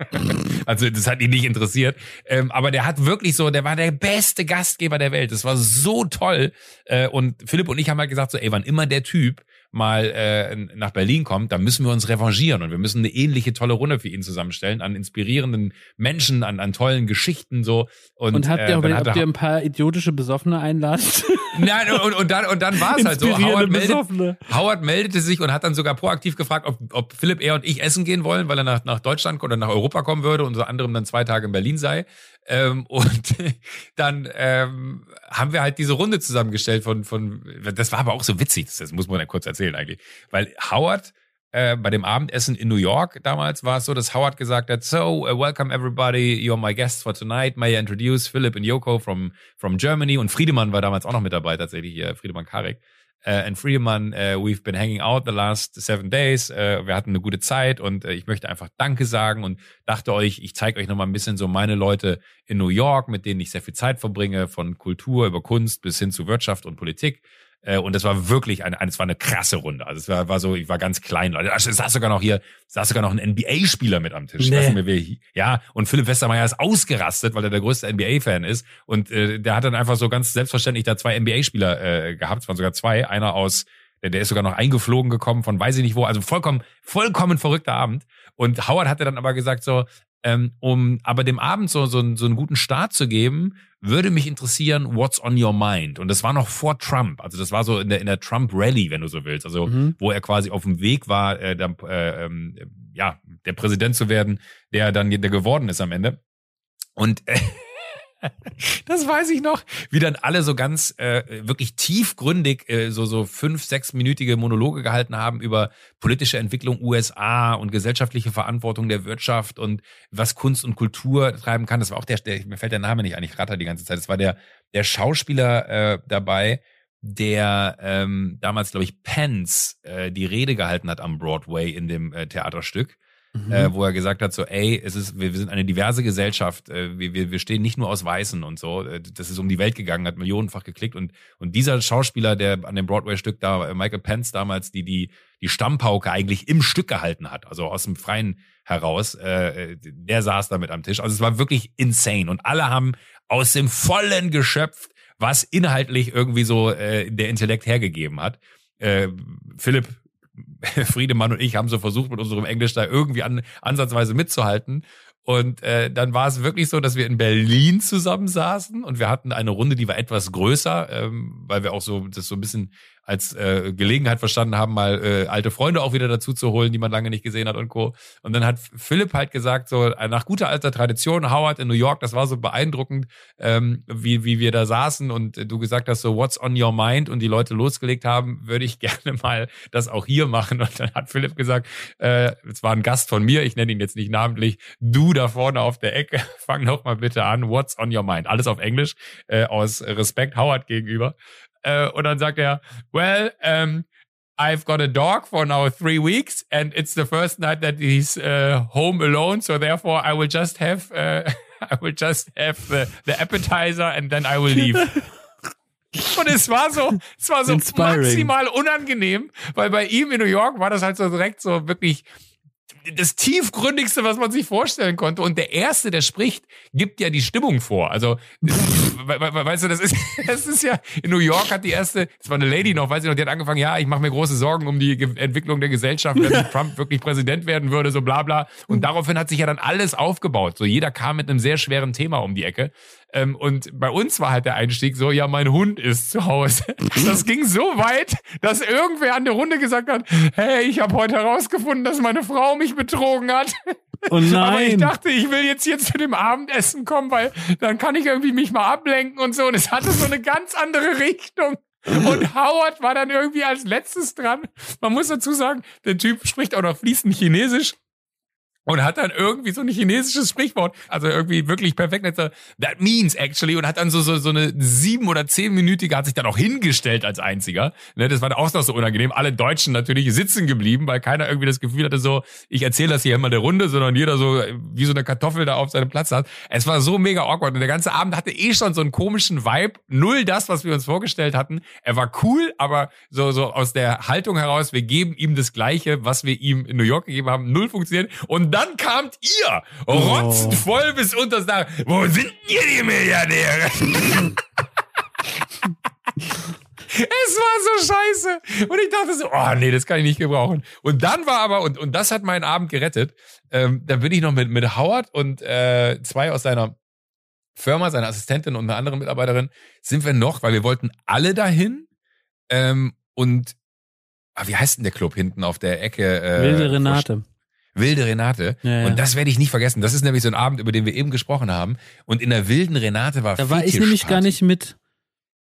*laughs* also das hat ihn nicht interessiert, ähm, aber der hat wirklich so, der war der beste Gastgeber der Welt. Das war so toll äh, und Philipp und ich haben halt gesagt so, ey, wann immer der Typ Typ mal äh, nach Berlin kommt, dann müssen wir uns revanchieren und wir müssen eine ähnliche tolle Runde für ihn zusammenstellen an inspirierenden Menschen, an, an tollen Geschichten so. Und, und habt ihr, äh, habt ihr ein paar idiotische Besoffene einladen? *laughs* Nein, und, und dann, und dann war es halt so. Howard, meldet, Howard meldete sich und hat dann sogar proaktiv gefragt, ob, ob Philipp, er und ich essen gehen wollen, weil er nach, nach Deutschland oder nach Europa kommen würde und unter anderem dann zwei Tage in Berlin sei. Ähm, und *laughs* dann ähm, haben wir halt diese Runde zusammengestellt von, von, das war aber auch so witzig, das muss man ja kurz erzählen eigentlich, weil Howard äh, bei dem Abendessen in New York damals war es so, dass Howard gesagt hat, so, uh, welcome everybody, you're my guests for tonight, may I introduce Philip and Yoko from, from Germany? Und Friedemann war damals auch noch mit dabei, tatsächlich hier, Friedemann Karek. uh, and Friedemann, uh, we've been hanging out the last seven days. Uh, wir hatten eine gute Zeit und ich möchte einfach Danke sagen und dachte euch, ich zeige euch noch mal ein bisschen so meine Leute in New York, mit denen ich sehr viel Zeit verbringe, von Kultur über Kunst bis hin zu Wirtschaft und Politik. Äh, und es war wirklich eine, es war eine krasse Runde. Also es war, war so, ich war ganz klein. Es saß sogar noch hier, saß sogar noch ein NBA-Spieler mit am Tisch. Nee. Wir, ja, und Philipp Westermeier ist ausgerastet, weil er der größte NBA-Fan ist. Und äh, der hat dann einfach so ganz selbstverständlich da zwei NBA-Spieler äh, gehabt. Es waren sogar zwei. Einer aus, der, der ist sogar noch eingeflogen gekommen von weiß ich nicht wo. Also vollkommen, vollkommen verrückter Abend. Und Howard hatte dann aber gesagt so, ähm, um aber dem Abend so, so, so einen guten Start zu geben, würde mich interessieren, what's on your mind? Und das war noch vor Trump. Also das war so in der, in der Trump-Rally, wenn du so willst. Also mhm. wo er quasi auf dem Weg war, äh, der, äh, ähm, ja, der Präsident zu werden, der dann der geworden ist am Ende. Und äh, das weiß ich noch, wie dann alle so ganz äh, wirklich tiefgründig äh, so so fünf, sechsminütige Monologe gehalten haben über politische Entwicklung USA und gesellschaftliche Verantwortung der Wirtschaft und was Kunst und Kultur treiben kann. Das war auch der, der mir fällt der Name nicht ein, ich ratter die ganze Zeit. Das war der der Schauspieler äh, dabei, der ähm, damals, glaube ich, Pence äh, die Rede gehalten hat am Broadway in dem äh, Theaterstück mhm. äh, wo er gesagt hat, so, ey, es ist, wir, wir sind eine diverse Gesellschaft, äh, wir, wir, wir stehen nicht nur aus Weißen und so. Äh, das ist um die Welt gegangen, hat millionenfach geklickt. Und, und dieser Schauspieler, der an dem Broadway-Stück da, äh, Michael Pence damals, die, die, die Stammpauke eigentlich im Stück gehalten hat, also aus dem Freien heraus, äh, der saß da mit am Tisch. Also es war wirklich insane. Und alle haben aus dem Vollen geschöpft, was inhaltlich irgendwie so äh, der Intellekt hergegeben hat. Äh, Philipp *laughs* Friedemann und ich haben so versucht, mit unserem Englisch da irgendwie an, ansatzweise mitzuhalten. Und äh, dann war es wirklich so, dass wir in Berlin zusammensaßen und wir hatten eine Runde, die war etwas größer, ähm, weil wir auch so das so ein bisschen als äh, Gelegenheit verstanden haben, mal äh, alte Freunde auch wieder dazu zu holen, die man lange nicht gesehen hat und Co. Und dann hat Philipp halt gesagt, so äh, nach guter alter Tradition, Howard in New York, das war so beeindruckend, ähm, wie, wie wir da saßen und du gesagt hast, so what's on your mind und die Leute losgelegt haben, würde ich *laughs* gerne mal das auch hier machen. Und dann hat Philipp gesagt, äh, es war ein Gast von mir, ich nenne ihn jetzt nicht namentlich, du da vorne auf der Ecke, *laughs* fang doch mal bitte an, what's on your mind? Alles auf Englisch, äh, aus Respekt Howard gegenüber. Äh, und dann sagt er, well, um, I've got a dog for now three weeks and it's the first night that he's uh, home alone. So therefore I will just have, uh, *laughs* I will just have the, the appetizer and then I will leave. *laughs* Und es war so, es war so Inspiring. maximal unangenehm, weil bei ihm in New York war das halt so direkt so wirklich das tiefgründigste, was man sich vorstellen konnte. Und der Erste, der spricht, gibt ja die Stimmung vor. Also, weißt du, das ist, *laughs* das ist ja, in New York hat die Erste, das war eine Lady noch, weiß ich noch, die hat angefangen, ja, ich mache mir große Sorgen um die Entwicklung der Gesellschaft, wenn *laughs* Trump wirklich Präsident werden würde, so bla bla. Und daraufhin hat sich ja dann alles aufgebaut. So, jeder kam mit einem sehr schweren Thema um die Ecke. Ähm, und bei uns war halt der Einstieg so, ja, mein Hund ist zu Hause. *laughs* Das ging so weit, dass irgendwer an der Runde gesagt hat, hey, ich habe heute herausgefunden, dass meine Frau mich betrogen hat. Oh nein. *laughs* Aber ich dachte, ich will jetzt hier zu dem Abendessen kommen, weil dann kann ich irgendwie mich mal ablenken und so. Und es hatte so eine ganz andere Richtung. Und Howard war dann irgendwie als letztes dran. Man muss dazu sagen, der Typ spricht auch noch fließend Chinesisch und hat dann irgendwie so ein chinesisches Sprichwort, also irgendwie wirklich perfekt, that means actually, und hat dann so, so, so eine sieben- oder zehnminütige, hat sich dann auch hingestellt als einziger. Ne, das war auch noch so unangenehm. Alle Deutschen natürlich sitzen geblieben, weil keiner irgendwie das Gefühl hatte, so, ich erzähle das hier immer der Runde, sondern jeder so wie so eine Kartoffel da auf seinem Platz hat. Es war so mega awkward und der ganze Abend hatte eh schon so einen komischen Vibe, null das, was wir uns vorgestellt hatten. Er war cool, aber so, so aus der Haltung heraus, wir geben ihm das Gleiche, was wir ihm in New York gegeben haben, null funktioniert. Und dann kamt ihr, rotzenvoll oh. bis unter das Dach. Wo sind ihr die Milliardäre? *laughs* Es war so scheiße. Und ich dachte so, oh nee, das kann ich nicht gebrauchen. Und dann war aber, und, und das hat meinen Abend gerettet, ähm, dann bin ich noch mit, mit Howard und äh, zwei aus seiner Firma, seiner Assistentin und einer anderen Mitarbeiterin, sind wir noch, weil wir wollten alle dahin. Ähm, und ah, wie heißt denn der Club hinten auf der Ecke? Äh, Wilde Renate. Wilde Renate. Ja, ja. Und das werde ich nicht vergessen. Das ist nämlich so ein Abend, über den wir eben gesprochen haben. Und in der wilden Renate war Da war ich nämlich gar nicht mit.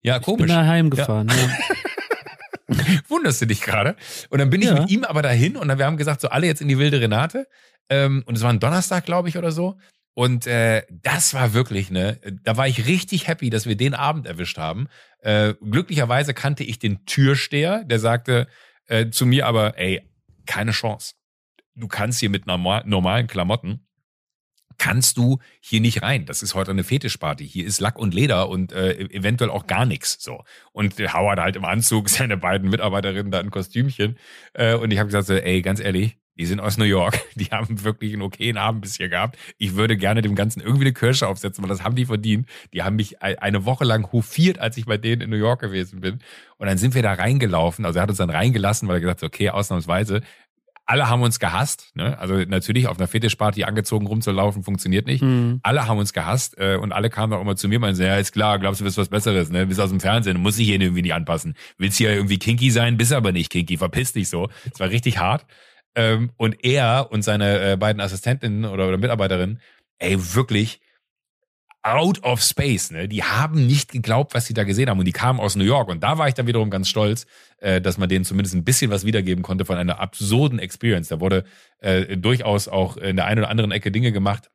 Ja, komisch. Ich bin da heimgefahren. Ja. ja. *laughs* Wunderst du dich gerade? Und dann bin ich mit ihm aber dahin und dann, wir haben gesagt, so alle jetzt in die wilde Renate. Ähm, und es war ein Donnerstag, glaube ich, oder so. Und äh, das war wirklich, ne, da war ich richtig happy, dass wir den Abend erwischt haben. Äh, glücklicherweise kannte ich den Türsteher, der sagte äh, zu mir aber, ey, keine Chance du kannst hier mit normal, normalen Klamotten kannst du hier nicht rein. Das ist heute eine Fetischparty. Hier ist Lack und Leder und äh, eventuell auch gar nichts. So. Und Howard halt im Anzug, *laughs* seine beiden Mitarbeiterinnen da in Kostümchen. Äh, und ich habe gesagt, so, ey, ganz ehrlich, die sind aus New York. *laughs* Die haben wirklich einen okayen Abend bisher gehabt. Ich würde gerne dem Ganzen irgendwie eine Kirsche aufsetzen, weil das haben die verdient. Die haben mich eine Woche lang hofiert, als ich bei denen in New York gewesen bin. Und dann sind wir da reingelaufen. Also er hat uns dann reingelassen, weil er gesagt hat, okay, ausnahmsweise alle haben uns gehasst. Ne? Also natürlich auf einer Fetischparty angezogen rumzulaufen funktioniert nicht. Mhm. Alle haben uns gehasst äh, und alle kamen auch immer zu mir und meinten, ja, ist klar, glaubst du, bist was Besseres, ne? Bist aus dem Fernsehen, muss ich hier irgendwie nicht anpassen. Willst hier irgendwie kinky sein, bist aber nicht kinky, verpiss dich so. Es war richtig hart. Ähm, und er und seine äh, beiden Assistentinnen oder, oder Mitarbeiterinnen, ey, wirklich out of space. Ne? Die haben nicht geglaubt, was sie da gesehen haben. Und die kamen aus New York. Und da war ich dann wiederum ganz stolz, äh, dass man denen zumindest ein bisschen was wiedergeben konnte von einer absurden Experience. Da wurde äh, durchaus auch in der einen oder anderen Ecke Dinge gemacht,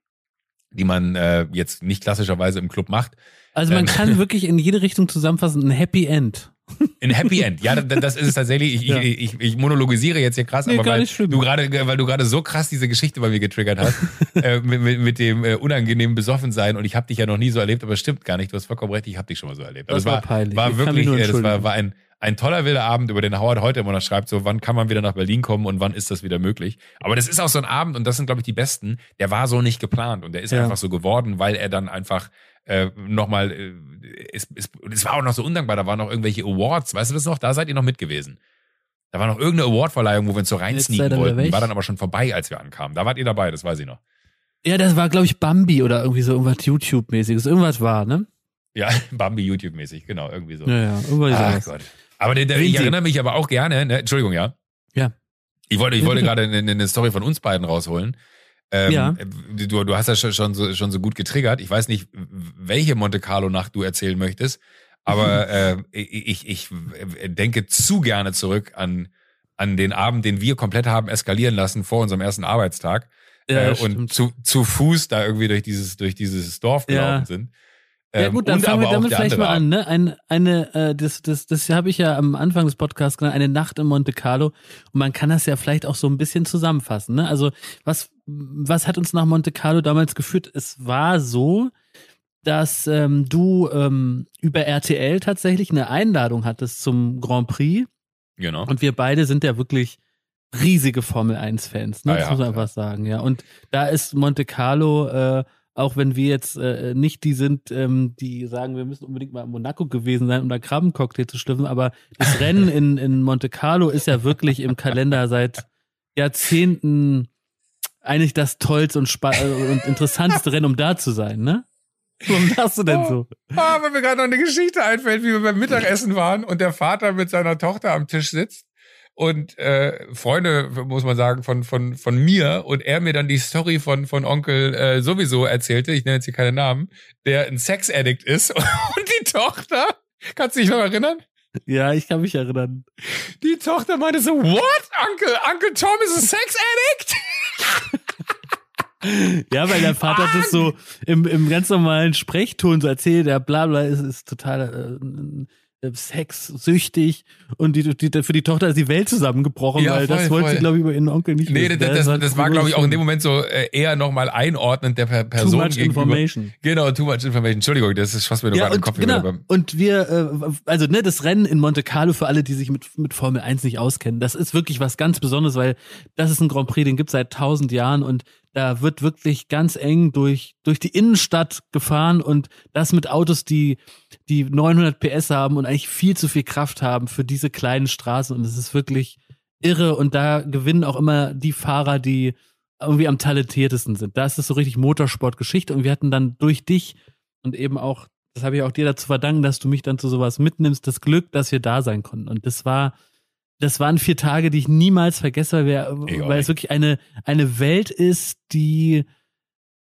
die man äh, jetzt nicht klassischerweise im Club macht. Also man ähm, kann wirklich in jede Richtung zusammenfassen, ein Happy End. Ein Happy End. Ja, das ist es tatsächlich. Ich, ja. ich, ich, ich monologisiere jetzt hier krass, nee, aber weil du gerade, weil du gerade so krass diese Geschichte bei mir getriggert hast, *laughs* äh, mit, mit, mit dem äh, unangenehmen Besoffensein und ich habe dich ja noch nie so erlebt, aber es stimmt gar nicht. Du hast vollkommen recht, ich habe dich schon mal so erlebt. Das, das war, peinlich. war wirklich, äh, das war, war ein ein toller wilder Abend, über den Howard heute immer noch schreibt, so wann kann man wieder nach Berlin kommen und wann ist das wieder möglich. Aber das ist auch so ein Abend und das sind, glaube ich, die besten, der war so nicht geplant und der ist ja. einfach so geworden, weil er dann einfach äh, nochmal, äh, es, es, es war auch noch so undankbar, da waren noch irgendwelche Awards, weißt du das noch? Da seid ihr noch mit gewesen. Da war noch irgendeine Awardverleihung, wo wir uns so reinsneaken wollten. Die war dann aber schon vorbei, als wir ankamen. Da wart ihr dabei, das weiß ich noch. Ja, das war, glaube ich, Bambi oder irgendwie so irgendwas YouTube-mäßiges. Irgendwas war, ne? Ja, *laughs* Bambi YouTube-mäßig, genau, irgendwie so. Ja, ja, irgendwas Ach Gott. Aber der, der, ich erinnere mich aber auch gerne, ne? Entschuldigung, ja. Ja. Ich wollte, ich wollte *laughs* gerade eine, eine Story von uns beiden rausholen. Ähm, ja. Du, du hast ja schon, schon, so, schon so gut getriggert. Ich weiß nicht, welche Monte Carlo-Nacht du erzählen möchtest, aber *laughs* äh, ich, ich denke zu gerne zurück an, an den Abend, den wir komplett haben eskalieren lassen vor unserem ersten Arbeitstag. Ja, äh, und zu, zu Fuß da irgendwie durch dieses, durch dieses Dorf gelaufen ja. sind. Ja ähm, gut, dann fangen wir damit vielleicht mal an. Ne? Ein, eine, äh, das, das, das habe ich ja am Anfang des Podcasts genannt, eine Nacht in Monte Carlo. Und man kann das ja vielleicht auch so ein bisschen zusammenfassen. Ne? Also was, was hat uns nach Monte Carlo damals geführt? Es war so, dass ähm, du ähm, über RTL tatsächlich eine Einladung hattest zum Grand Prix. Genau. Und wir beide sind ja wirklich riesige Formel 1-Fans, ne? Ah, das ja, muss man ja. einfach sagen, ja. Und da ist Monte Carlo äh, auch wenn wir jetzt äh, nicht die sind, ähm, die sagen, wir müssen unbedingt mal in Monaco gewesen sein, um da Krabbencocktail zu schlüpfen, aber das *laughs* Rennen in, in Monte Carlo ist ja wirklich im Kalender seit Jahrzehnten eigentlich das tollste und, äh, und interessanteste Rennen, um da zu sein, ne? Warum lachst du denn so? Oh, oh, weil mir gerade noch eine Geschichte einfällt, wie wir beim Mittagessen waren und der Vater mit seiner Tochter am Tisch sitzt und äh, Freunde, muss man sagen, von, von, von mir und er mir dann die Story von, von Onkel äh, sowieso erzählte, ich nenne jetzt hier keine Namen, der ein Sex-Addict ist *laughs* und die Tochter, kannst du dich noch erinnern? Ja, ich kann mich erinnern. Die Tochter meinte so, what? Uncle, Uncle Tom is a Sex-Addict? *laughs* ja, weil der Vater das so im, im ganz normalen Sprechton so erzählt, der bla bla ist, ist total äh, sexsüchtig und die, die, für die Tochter ist die Welt zusammengebrochen, ja, weil voll, das wollte voll. sie, glaube ich, über ihren Onkel nicht Nee, wissen. das, das, das war, glaube ich, auch in dem Moment so äh, eher nochmal einordnend der Person Too much gegenüber. information. Genau, too much information. Entschuldigung, das ist fast mir nur ja, gerade im Kopf genau. Und wir, äh, also ne, das Rennen in Monte Carlo für alle, die sich mit, mit Formel 1 nicht auskennen, das ist wirklich was ganz Besonderes, weil das ist ein Grand Prix, den gibt es seit tausend Jahren und da wird wirklich ganz eng durch, durch die Innenstadt gefahren und das mit Autos, die, die 900 PS haben und eigentlich viel zu viel Kraft haben für diese kleinen Straßen. Und es ist wirklich irre. Und da gewinnen auch immer die Fahrer, die irgendwie am talentiertesten sind. Da ist so richtig Motorsportgeschichte. Und wir hatten dann durch dich und eben auch, das habe ich auch dir dazu verdanken, dass du mich dann zu sowas mitnimmst, das Glück, dass wir da sein konnten. Und das war, das waren vier Tage, die ich niemals vergesse, weil, wir, weil es wirklich eine, eine Welt ist, die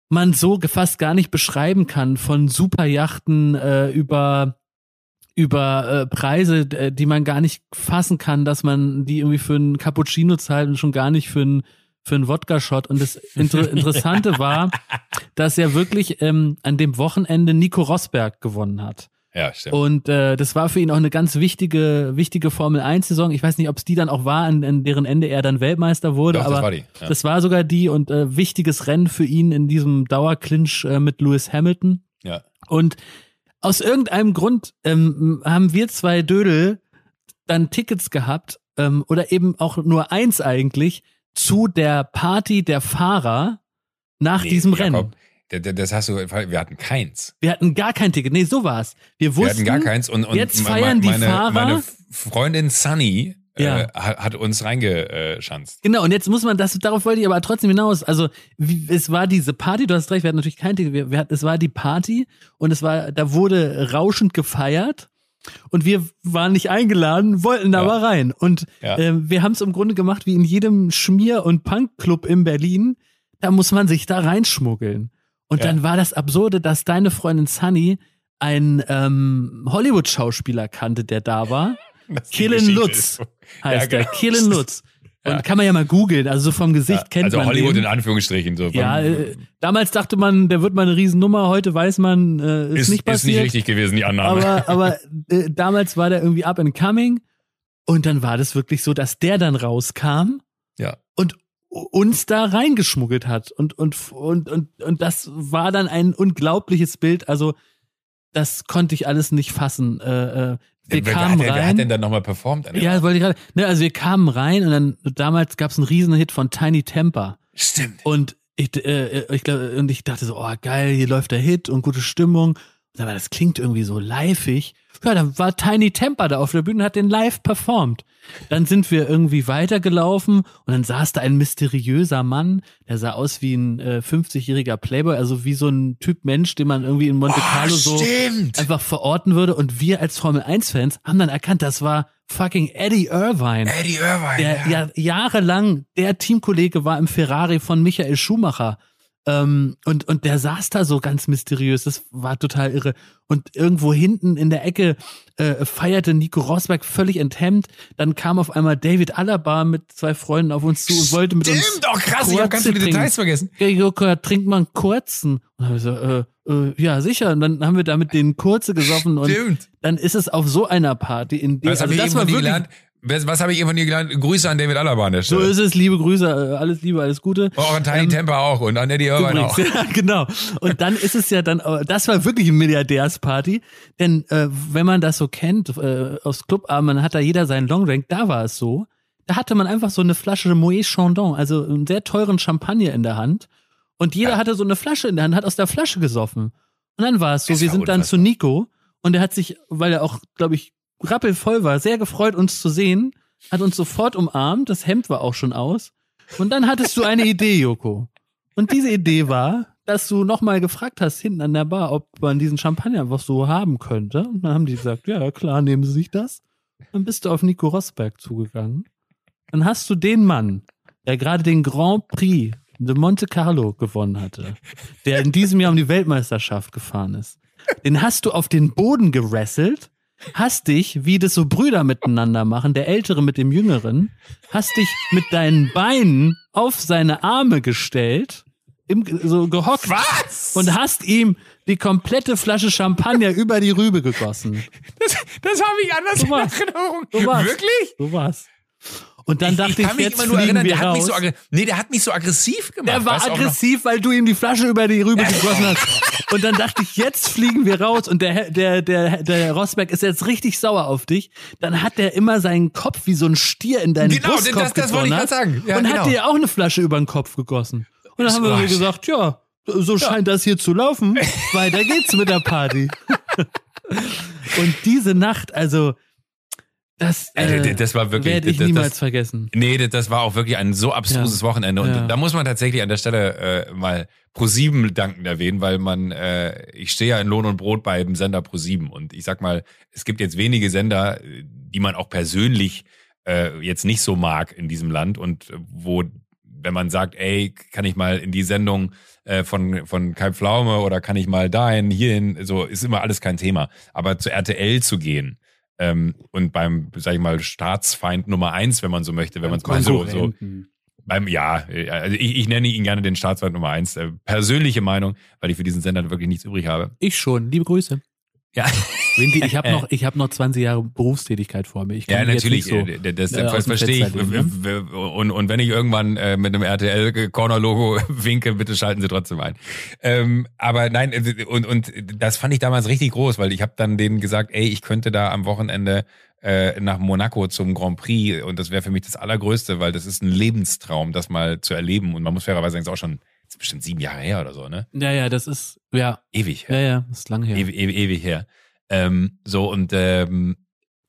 man so fast gar nicht beschreiben kann, von Superjachten äh, über über äh, Preise, äh, die man gar nicht fassen kann, dass man die irgendwie für einen Cappuccino zahlt und schon gar nicht für einen für einen Wodka-Shot. Und das *laughs* Inter Interessante war, dass er wirklich ähm, an dem Wochenende Nico Rosberg gewonnen hat. Ja, stimmt. Und äh, das war für ihn auch eine ganz wichtige, wichtige Formel 1-Saison. Ich weiß nicht, ob es die dann auch war, an, an deren Ende er dann Weltmeister wurde, Doch, aber das war, die, ja. das war sogar die und äh, wichtiges Rennen für ihn in diesem Dauerclinch äh, mit Lewis Hamilton. Ja. Und aus irgendeinem Grund ähm, haben wir zwei Dödel dann Tickets gehabt, ähm, oder eben auch nur eins eigentlich, zu der Party der Fahrer nach nee, diesem Jakob, Rennen. Das hast du, wir hatten keins. Wir hatten gar kein Ticket. Nee, so war's. Wir wussten. Wir hatten gar keins und, und jetzt feiern meine, die Fahrer. Meine Freundin Sunny äh, ja. äh, hat, uns reingeschanzt. Genau, und jetzt muss man das, darauf wollte ich aber trotzdem hinaus. Also, wie, es war diese Party, du hast recht, wir hatten natürlich kein Ticket. Wir, wir hatten, es war die Party und es war, da wurde rauschend gefeiert. Und wir waren nicht eingeladen, wollten da ja. aber rein. Und ja. äh, wir haben es im Grunde gemacht wie in jedem Schmier- und Punkclub in Berlin. Da muss man sich da reinschmuggeln. Und ja. dann war das Absurde, dass deine Freundin Sunny einen ähm, Hollywood-Schauspieler kannte, der da war. *laughs* Killen Lutz heißt ja, genau. der. Killen Lutz. *laughs* Und ja. kann man ja mal googeln, also so vom Gesicht ja, kennt also man Also Hollywood den. in Anführungsstrichen. So ja, äh, damals dachte man, der wird mal eine Riesennummer, heute weiß man, äh, ist, ist nicht passiert. Ist nicht richtig gewesen, die Annahme. Aber, *laughs* aber äh, damals war der irgendwie up and coming und dann war das wirklich so, dass der dann rauskam ja. und uns da reingeschmuggelt hat und, und, und, und, und das war dann ein unglaubliches Bild, also das konnte ich alles nicht fassen. Äh, äh, wir wer, kamen wer, rein. Wer hat denn dann nochmal performt? Ja, wollte ich gerade. Ne, also wir kamen rein und dann damals gab es einen Riesenhit von Tiny Temper. Stimmt. Und ich, äh, ich glaube, und ich dachte so, oh geil, hier läuft der Hit und gute Stimmung. Aber das klingt irgendwie so liveig. Ja, dann war Tiny Temper da auf der Bühne und hat den live performt. Dann sind wir irgendwie weitergelaufen und dann saß da ein mysteriöser Mann, der sah aus wie ein äh, 50-jähriger Playboy, also wie so ein Typ Mensch, den man irgendwie in Monte Carlo oh, so einfach verorten würde. Und wir als Formel 1-Fans haben dann erkannt, das war fucking Eddie Irvine. Eddie Irvine. Der ja jahrelang der Teamkollege war im Ferrari von Michael Schumacher. Ähm, und, und der saß da so ganz mysteriös. Das war total irre. Und irgendwo hinten in der Ecke äh, feierte Nico Rosberg völlig enthemmt. Dann kam auf einmal David Alaba mit zwei Freunden auf uns zu und wollte mit uns. Stimmt, oh krass, ich habe ganz viele Details vergessen. Ja, Joko, trink mal einen kurzen. Und dann hab ich so, äh, äh, ja, sicher. Und dann haben wir damit den Kurze gesoffen und Stimmt. dann ist es auf so einer Party, in der also das war wirklich, gelernt, was, was habe ich eben von dir gelernt? Grüße an David Alaba an der Stelle. So ist es, liebe Grüße, äh, alles Liebe, alles Gute. Oh, an Tiny ähm, Temper auch und an Eddie Irvine auch. *laughs* Ja, genau. Und dann ist es ja dann, äh, das war wirklich eine Milliardärsparty, denn äh, wenn man das so kennt, äh, aus Clubabend, hat da jeder seinen Longdrink, da war es so, da hatte man einfach so eine Flasche Moet Chandon, also einen sehr teuren Champagner in der Hand und jeder ja. hatte so eine Flasche in der Hand, hat aus der Flasche gesoffen. Und dann war es so, das wir sind unfassbar. dann zu Nico und er hat sich, weil er auch, glaube ich, rappelvoll war, sehr gefreut, uns zu sehen, hat uns sofort umarmt, das Hemd war auch schon aus. Und dann hattest du eine Idee, Joko. Und diese Idee war, dass du nochmal gefragt hast hinten an der Bar, ob man diesen Champagner einfach so haben könnte. Und dann haben die gesagt, ja klar, nehmen sie sich das. Dann bist du auf Nico Rosberg zugegangen. Dann hast du den Mann, der gerade den Grand Prix de Monte Carlo gewonnen hatte, der in diesem Jahr um die Weltmeisterschaft gefahren ist. Den hast du auf den Boden gerasselt hast dich, wie das so Brüder miteinander machen, der Ältere mit dem Jüngeren, hast dich mit deinen Beinen auf seine Arme gestellt, im, so gehockt Was? und hast ihm die komplette Flasche Champagner *laughs* über die Rübe gegossen. Das, das habe ich anders so in Erinnerung. So Wirklich? So war's. Und dann ich, dachte ich, ich jetzt immer nur erinnern, der hat mich so nee, der hat mich so aggressiv gemacht. Der war aggressiv, weil du ihm die Flasche über die Rübe gegossen hast. Und dann dachte ich, jetzt fliegen wir raus und der der der der Rosberg ist jetzt richtig sauer auf dich. Dann hat der immer seinen Kopf wie so ein Stier in deinen genau, Brustkopf das, das wollte ich gerade sagen. Ja, und genau. hat dir auch eine Flasche über den Kopf gegossen. Und dann haben wir gesagt, ja, so scheint ja. das hier zu laufen. *laughs* Weiter geht's mit der Party. und diese Nacht, also das, äh, das war wirklich. Werde ich das, niemals das, vergessen. Nee, das war auch wirklich ein so abstruses ja. Wochenende. Und ja. da muss man tatsächlich an der Stelle äh, mal Pro7 danken erwähnen, weil man, äh, ich stehe ja in Lohn und Brot beim Sender Pro7 und ich sag mal, es gibt jetzt wenige Sender, die man auch persönlich äh, jetzt nicht so mag in diesem Land und wo, wenn man sagt, ey, kann ich mal in die Sendung äh, von, von Kai Pflaume oder kann ich mal dahin, hierhin, so ist immer alles kein Thema. Aber zu RTL zu gehen, ähm, und beim, sag ich mal, Staatsfeind Nummer eins, wenn man so möchte, wenn man es mal so, so beim, ja, also ich, ich nenne ihn gerne den Staatsfeind Nummer eins. Äh, persönliche Meinung, weil ich für diesen Sender wirklich nichts übrig habe. Ich schon. Liebe Grüße. Ja. *laughs* Wendy, ich habe noch, ich habe noch 20 Jahre Berufstätigkeit vor mir. Ich ja, natürlich. So, äh, das, das, das verstehe ich. Ne? Und, und wenn ich irgendwann äh, mit einem RTL Corner Logo *laughs* winke, bitte schalten Sie trotzdem ein. Ähm, aber nein, äh, und und das fand ich damals richtig groß, weil ich habe dann denen gesagt, ey, ich könnte da am Wochenende äh, nach Monaco zum Grand Prix und das wäre für mich das allergrößte, weil das ist ein Lebenstraum, das mal zu erleben. Und man muss fairerweise sagen, es ist auch schon ist bestimmt sieben Jahre her oder so, ne? Ja, ja, das ist, ja. Ewig her. Ja, ja, das ist lang her. Ewig, ewig, ewig her. Ähm, so, und ähm,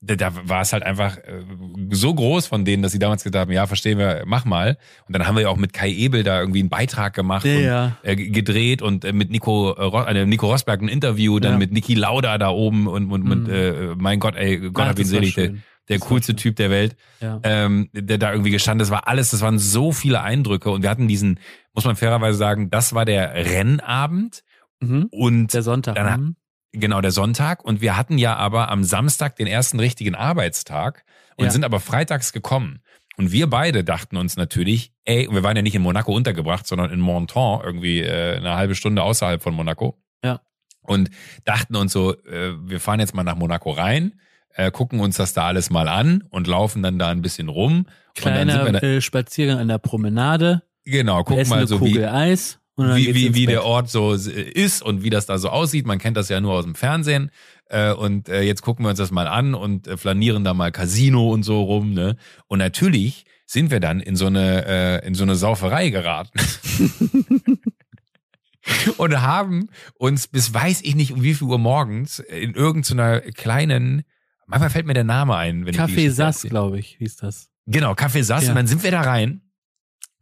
da, war es halt einfach äh, so groß von denen, dass sie damals gesagt haben, ja, verstehen wir, mach mal. Und dann haben wir ja auch mit Kai Ebel da irgendwie einen Beitrag gemacht Ja, und ja. äh, gedreht und äh, mit Nico, äh, Nico Rosberg ein Interview, dann Ja. mit Niki Lauda da oben und, und mit, Mhm. äh, mein Gott, ey, Gott Ach, hab ihn selig, der, der coolste. Typ der Welt, Ja. ähm, der da irgendwie gestanden, das war alles, das waren so viele Eindrücke und wir hatten diesen, muss man fairerweise sagen, das war der Rennabend Mhm. und Der Sonntag. Dann-. Genau, der Sonntag. Und wir hatten ja aber am Samstag den ersten richtigen Arbeitstag und Ja. sind aber freitags gekommen. Und wir beide dachten uns natürlich, ey, wir waren ja nicht in Monaco untergebracht, sondern in Monton, irgendwie äh, eine halbe Stunde außerhalb von Monaco. Ja. Und dachten uns so, äh, wir fahren jetzt mal nach Monaco rein, äh, gucken uns das da alles mal an und laufen dann da ein bisschen rum. und dann sind wir Kleiner da, Spaziergang an der Promenade. genau, gucken mal so, Kugel wie, Eis. Wie, wie, wie der Ort so ist und wie das da so aussieht. Man kennt das ja nur aus dem Fernsehen. Äh, und äh, jetzt gucken wir uns das mal an und äh, flanieren da mal Casino und so rum. Ne? Und natürlich sind wir dann in so eine, äh, in so eine Sauferei geraten. *laughs* und haben uns bis weiß ich nicht um wie viel Uhr morgens in irgendeiner kleinen, manchmal fällt mir der Name ein. Wenn Café Sass, glaube ich, hieß das. Genau, Kaffee saß Ja. und dann sind wir da rein.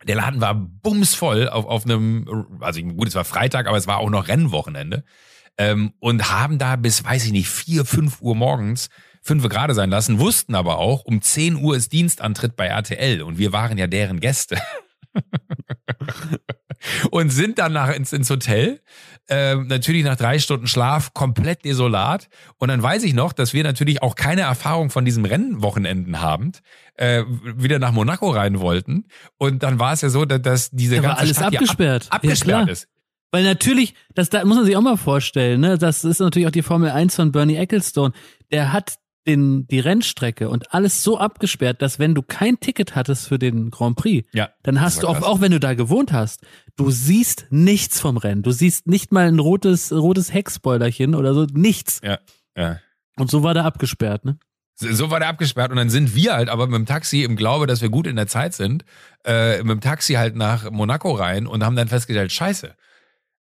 Der Laden war bumsvoll auf, auf einem, also gut, es war Freitag, aber es war auch noch Rennwochenende. Ähm, und haben da bis, weiß ich nicht, vier, fünf Uhr morgens fünf gerade sein lassen, wussten aber auch, um 10 Uhr ist Dienstantritt bei RTL und wir waren ja deren Gäste. *laughs* und sind dann nach, ins, ins Hotel. Ähm, natürlich nach drei Stunden Schlaf komplett desolat. Und dann weiß ich noch, dass wir natürlich auch keine Erfahrung von diesem Rennwochenenden haben, äh, wieder nach Monaco rein wollten. Und dann war es ja so, dass, dass diese Da war ganze alles Stadt abgesperrt. Ab, abgesperrt ja, ist. Weil natürlich, das da muss man sich auch mal vorstellen, ne? Das ist natürlich auch die Formel 1 von Bernie Ecclestone. Der hat den, die Rennstrecke und alles so abgesperrt, dass wenn du kein Ticket hattest für den Grand Prix, Ja. dann hast du auch, auch wenn du da gewohnt hast, du siehst nichts vom Rennen. Du siehst nicht mal ein rotes, rotes Heckspoilerchen oder so, nichts. Ja. ja. Und so war der abgesperrt, ne? So so war der abgesperrt und dann sind wir halt aber mit dem Taxi im Glaube, dass wir gut in der Zeit sind, äh, mit dem Taxi halt nach Monaco rein und haben dann festgestellt, scheiße.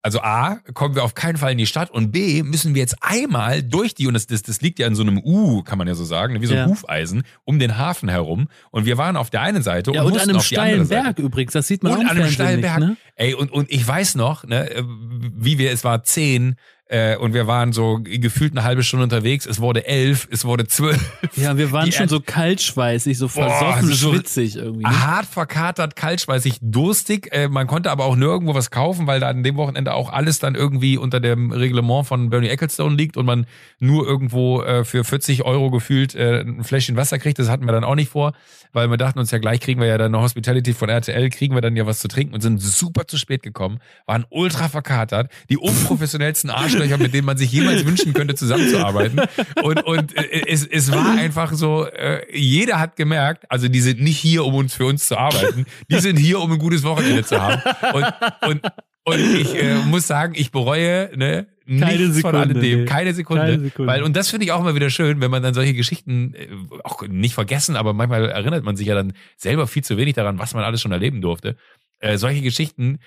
Also A, kommen wir auf keinen Fall in die Stadt und B, müssen wir jetzt einmal durch die, und das, das, das liegt ja in so einem U, kann man ja so sagen, wie so ein Ja. Hufeisen, um den Hafen herum. Und wir waren auf der einen Seite Ja, und, und an einem steilen. Berg übrigens, das sieht man auch Und im an einem steilen nicht, Berg. ne? Ey, und, und ich weiß noch, ne, äh, wie wir, es war zehn, äh, und wir waren so gefühlt eine halbe Stunde unterwegs. Es wurde elf, es wurde zwölf. Ja, wir waren Die schon so kaltschweißig, so versoffen, so- schwitzig irgendwie. Ne? Hart verkatert, kaltschweißig, durstig. Äh, man konnte aber auch nirgendwo was kaufen, weil da an dem Wochenende auch alles dann irgendwie unter dem Reglement von Bernie Ecclestone liegt und man nur irgendwo äh, für 40 Euro gefühlt äh, ein Fläschchen Wasser kriegt. Das hatten wir dann auch nicht vor, weil wir dachten uns ja gleich kriegen wir ja dann eine Hospitality von RTL, kriegen wir dann ja was zu trinken und sind super zu spät gekommen, waren ultra verkatert, die unprofessionellsten *laughs* Arschlöcher, mit denen man sich jemals wünschen könnte, zusammenzuarbeiten. Und, und äh, es, es war einfach so, äh, jeder hat gemerkt, also die sind nicht hier, um uns für uns zu arbeiten, die sind hier, um ein gutes Wochenende zu haben. Und, und, und ich äh, muss sagen, ich bereue ne, Keine nichts Sekunde, von alledem, nee. keine Sekunde. Keine Sekunde. Weil, und das finde ich auch immer wieder schön, wenn man dann solche Geschichten äh, auch nicht vergessen, aber manchmal erinnert man sich ja dann selber viel zu wenig daran, was man alles schon erleben durfte. Äh, solche Geschichten,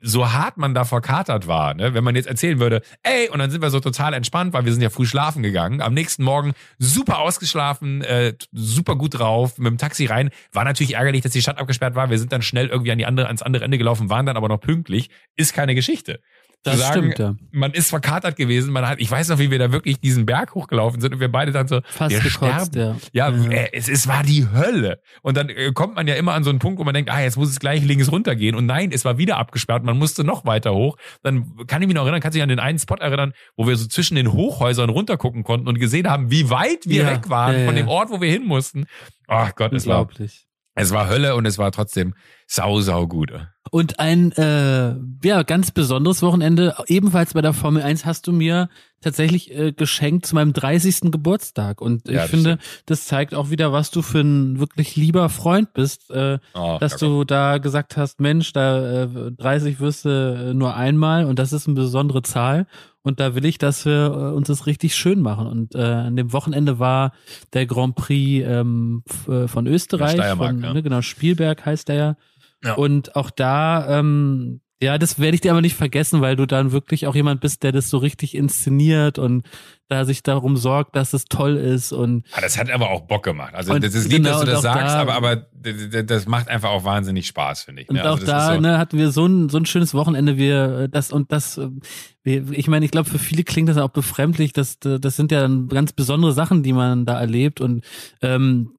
so hart man da verkatert war, ne? wenn man jetzt erzählen würde, ey, und dann sind wir so total entspannt, weil wir sind ja früh schlafen gegangen, am nächsten Morgen super ausgeschlafen, äh, super gut drauf, mit dem Taxi rein, war natürlich ärgerlich, dass die Stadt abgesperrt war, wir sind dann schnell irgendwie an die andere, ans andere Ende gelaufen, waren dann aber noch pünktlich, ist keine Geschichte. Zu Das sagen, stimmt, ja. man ist verkatert gewesen, man hat, ich weiß noch, wie wir da wirklich diesen Berg hochgelaufen sind und wir beide dann so, Fast wir gekotzt, sterben. ja. Ja, äh, es, es war die Hölle. Und dann äh, kommt man ja immer an so einen Punkt, wo man denkt, ah, jetzt muss es gleich links runtergehen. Und nein, es war wieder abgesperrt, man musste noch weiter hoch. Dann kann ich mich noch erinnern, kann sich an den einen Spot erinnern, wo wir so zwischen den Hochhäusern runtergucken konnten und gesehen haben, wie weit wir Ja, weg waren ja, von ja. dem Ort, wo wir hin mussten. Ach Gott, es war, Unglaublich. es war Hölle und es war trotzdem sau, sau gut. Und ein äh, ja ganz besonderes Wochenende, ebenfalls bei der Formel 1, hast du mir tatsächlich äh, geschenkt zu meinem 30. Geburtstag. Und ich Ja, das finde, das zeigt auch wieder, was du für ein wirklich lieber Freund bist, äh, Oh, dass du da gesagt hast, Mensch, da äh, 30 wirst du äh, nur einmal und das ist eine besondere Zahl. Und da will ich, dass wir äh, uns das richtig schön machen. Und äh, an dem Wochenende war der Grand Prix ähm, äh, von Österreich, Ja, von, ja. ne, genau, Spielberg heißt der ja. Ja. Und auch da, ähm, Ja, das werde ich dir aber nicht vergessen, weil du dann wirklich auch jemand bist, der das so richtig inszeniert und da sich darum sorgt, dass es toll ist und. Ah, das hat aber auch Bock gemacht. Also das ist lieb, genau, dass du das sagst, da, aber, aber das macht einfach auch wahnsinnig Spaß, finde ich. Und ne? also auch da so ne, hatten wir so ein, so ein schönes Wochenende, wir das und das, ich meine, ich glaube, für viele klingt das auch befremdlich, das, das sind ja ganz besondere Sachen, die man da erlebt und ähm,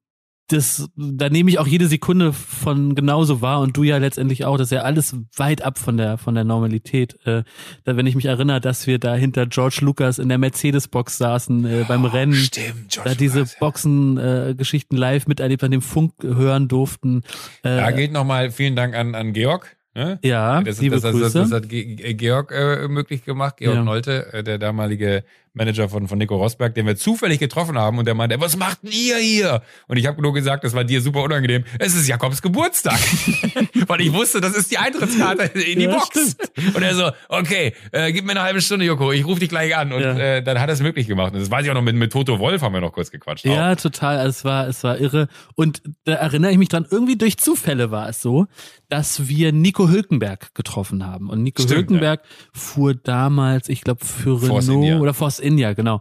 das, da nehme ich auch jede Sekunde von genauso wahr und du ja letztendlich auch. Das ist ja alles weit ab von der von der Normalität. Äh, da, wenn ich mich erinnere, dass wir da hinter George Lucas in der Mercedes-Box saßen äh, beim Rennen, Stimmt, George da diese Lucas, Boxen-Geschichten äh, live miterlebt, an dem Funk hören durften. Äh, da geht nochmal vielen Dank an an Georg. Ne? Ja, das, liebe das, das, Grüße. Das, das hat Georg äh, möglich gemacht, Georg ja. Nolte, äh, der damalige Manager von, von Nico Rosberg, den wir zufällig getroffen haben und der meinte, was macht denn ihr hier? Und ich habe nur gesagt, das war dir super unangenehm. Es ist Jakobs Geburtstag. *laughs* Weil ich wusste, das ist die Eintrittskarte in die ja, Box. Stimmt. Und er so, okay, äh, gib mir eine halbe Stunde, Joko, ich rufe dich gleich an. Und ja. äh, dann hat er es möglich gemacht. Und das weiß ich auch noch, mit, mit Toto Wolf haben wir noch kurz gequatscht. Ja, auch. total. Es war, es war irre. Und da erinnere ich mich dran, irgendwie durch Zufälle war es so, dass wir Nico Hülkenberg getroffen haben. Und Nico Stimmt, Hülkenberg ja. fuhr damals, ich glaube, für Force Renault India. oder Force India, genau.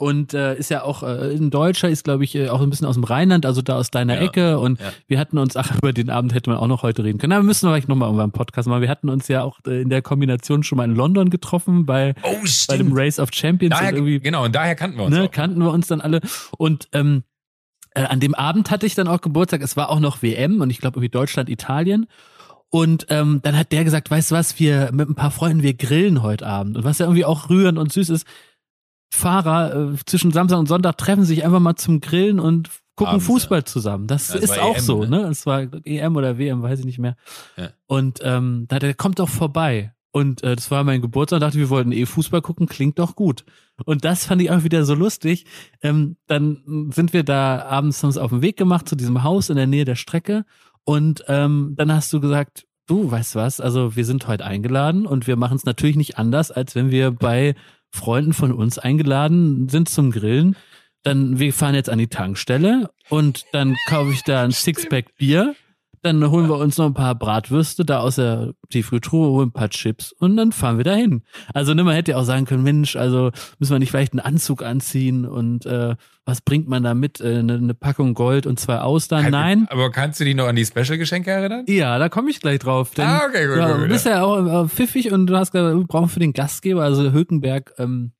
Und äh, ist ja auch äh, ein Deutscher, ist glaube ich äh, auch ein bisschen aus dem Rheinland, also da aus deiner ja, Ecke. Und ja. wir hatten uns, ach, über den Abend hätte man auch noch heute reden können. Na, wir müssen vielleicht nochmal irgendwann einen Podcast machen. Wir hatten uns ja auch äh, in der Kombination schon mal in London getroffen bei, oh, bei dem Race of Champions. Daher, und genau, und daher kannten wir uns. Ne, auch. kannten wir uns dann alle. Und ähm, äh, an dem Abend hatte ich dann auch Geburtstag. Es war auch noch WM und ich glaube irgendwie Deutschland, Italien. Und ähm, dann hat der gesagt, weißt du was, wir mit ein paar Freunden, wir grillen heute Abend. Und was ja irgendwie auch rührend und süß ist, Fahrer äh, zwischen Samstag und Sonntag treffen sich einfach mal zum Grillen und gucken Abends, Fußball ja. zusammen. Das, ja, das ist auch EM, so, ne? Es war EM oder WM, weiß ich nicht mehr. Ja. Und ähm, da der kommt doch vorbei. Und äh, das war mein Geburtstag, dachte, wir wollten eh Fußball gucken, klingt doch gut. Und das fand ich auch wieder so lustig. Ähm, dann sind wir da abends uns auf den Weg gemacht zu diesem Haus in der Nähe der Strecke und ähm, dann hast du gesagt, du weißt was, also wir sind heute eingeladen und wir machen es natürlich nicht anders, als wenn wir bei Freunden von uns eingeladen sind zum Grillen. Dann, wir fahren jetzt an die Tankstelle und dann kaufe ich da ein Sixpack Bier dann holen wir uns noch ein paar Bratwürste da aus der Tiefkühltruhe, holen ein paar Chips und dann fahren wir dahin. Also ne, man hätte ja auch sagen können, Mensch, also müssen wir nicht vielleicht einen Anzug anziehen und äh, was bringt man da mit? Äh, eine, eine Packung Gold und zwei Austern? Kann, Nein. Aber kannst du dich noch an die Special-Geschenke erinnern? Ja, da komme ich gleich drauf. Denn, ah, okay, gut, ja, gut, Du bist ja auch äh, pfiffig und du hast gesagt, wir brauchen für den Gastgeber, also Hülkenberg, ähm,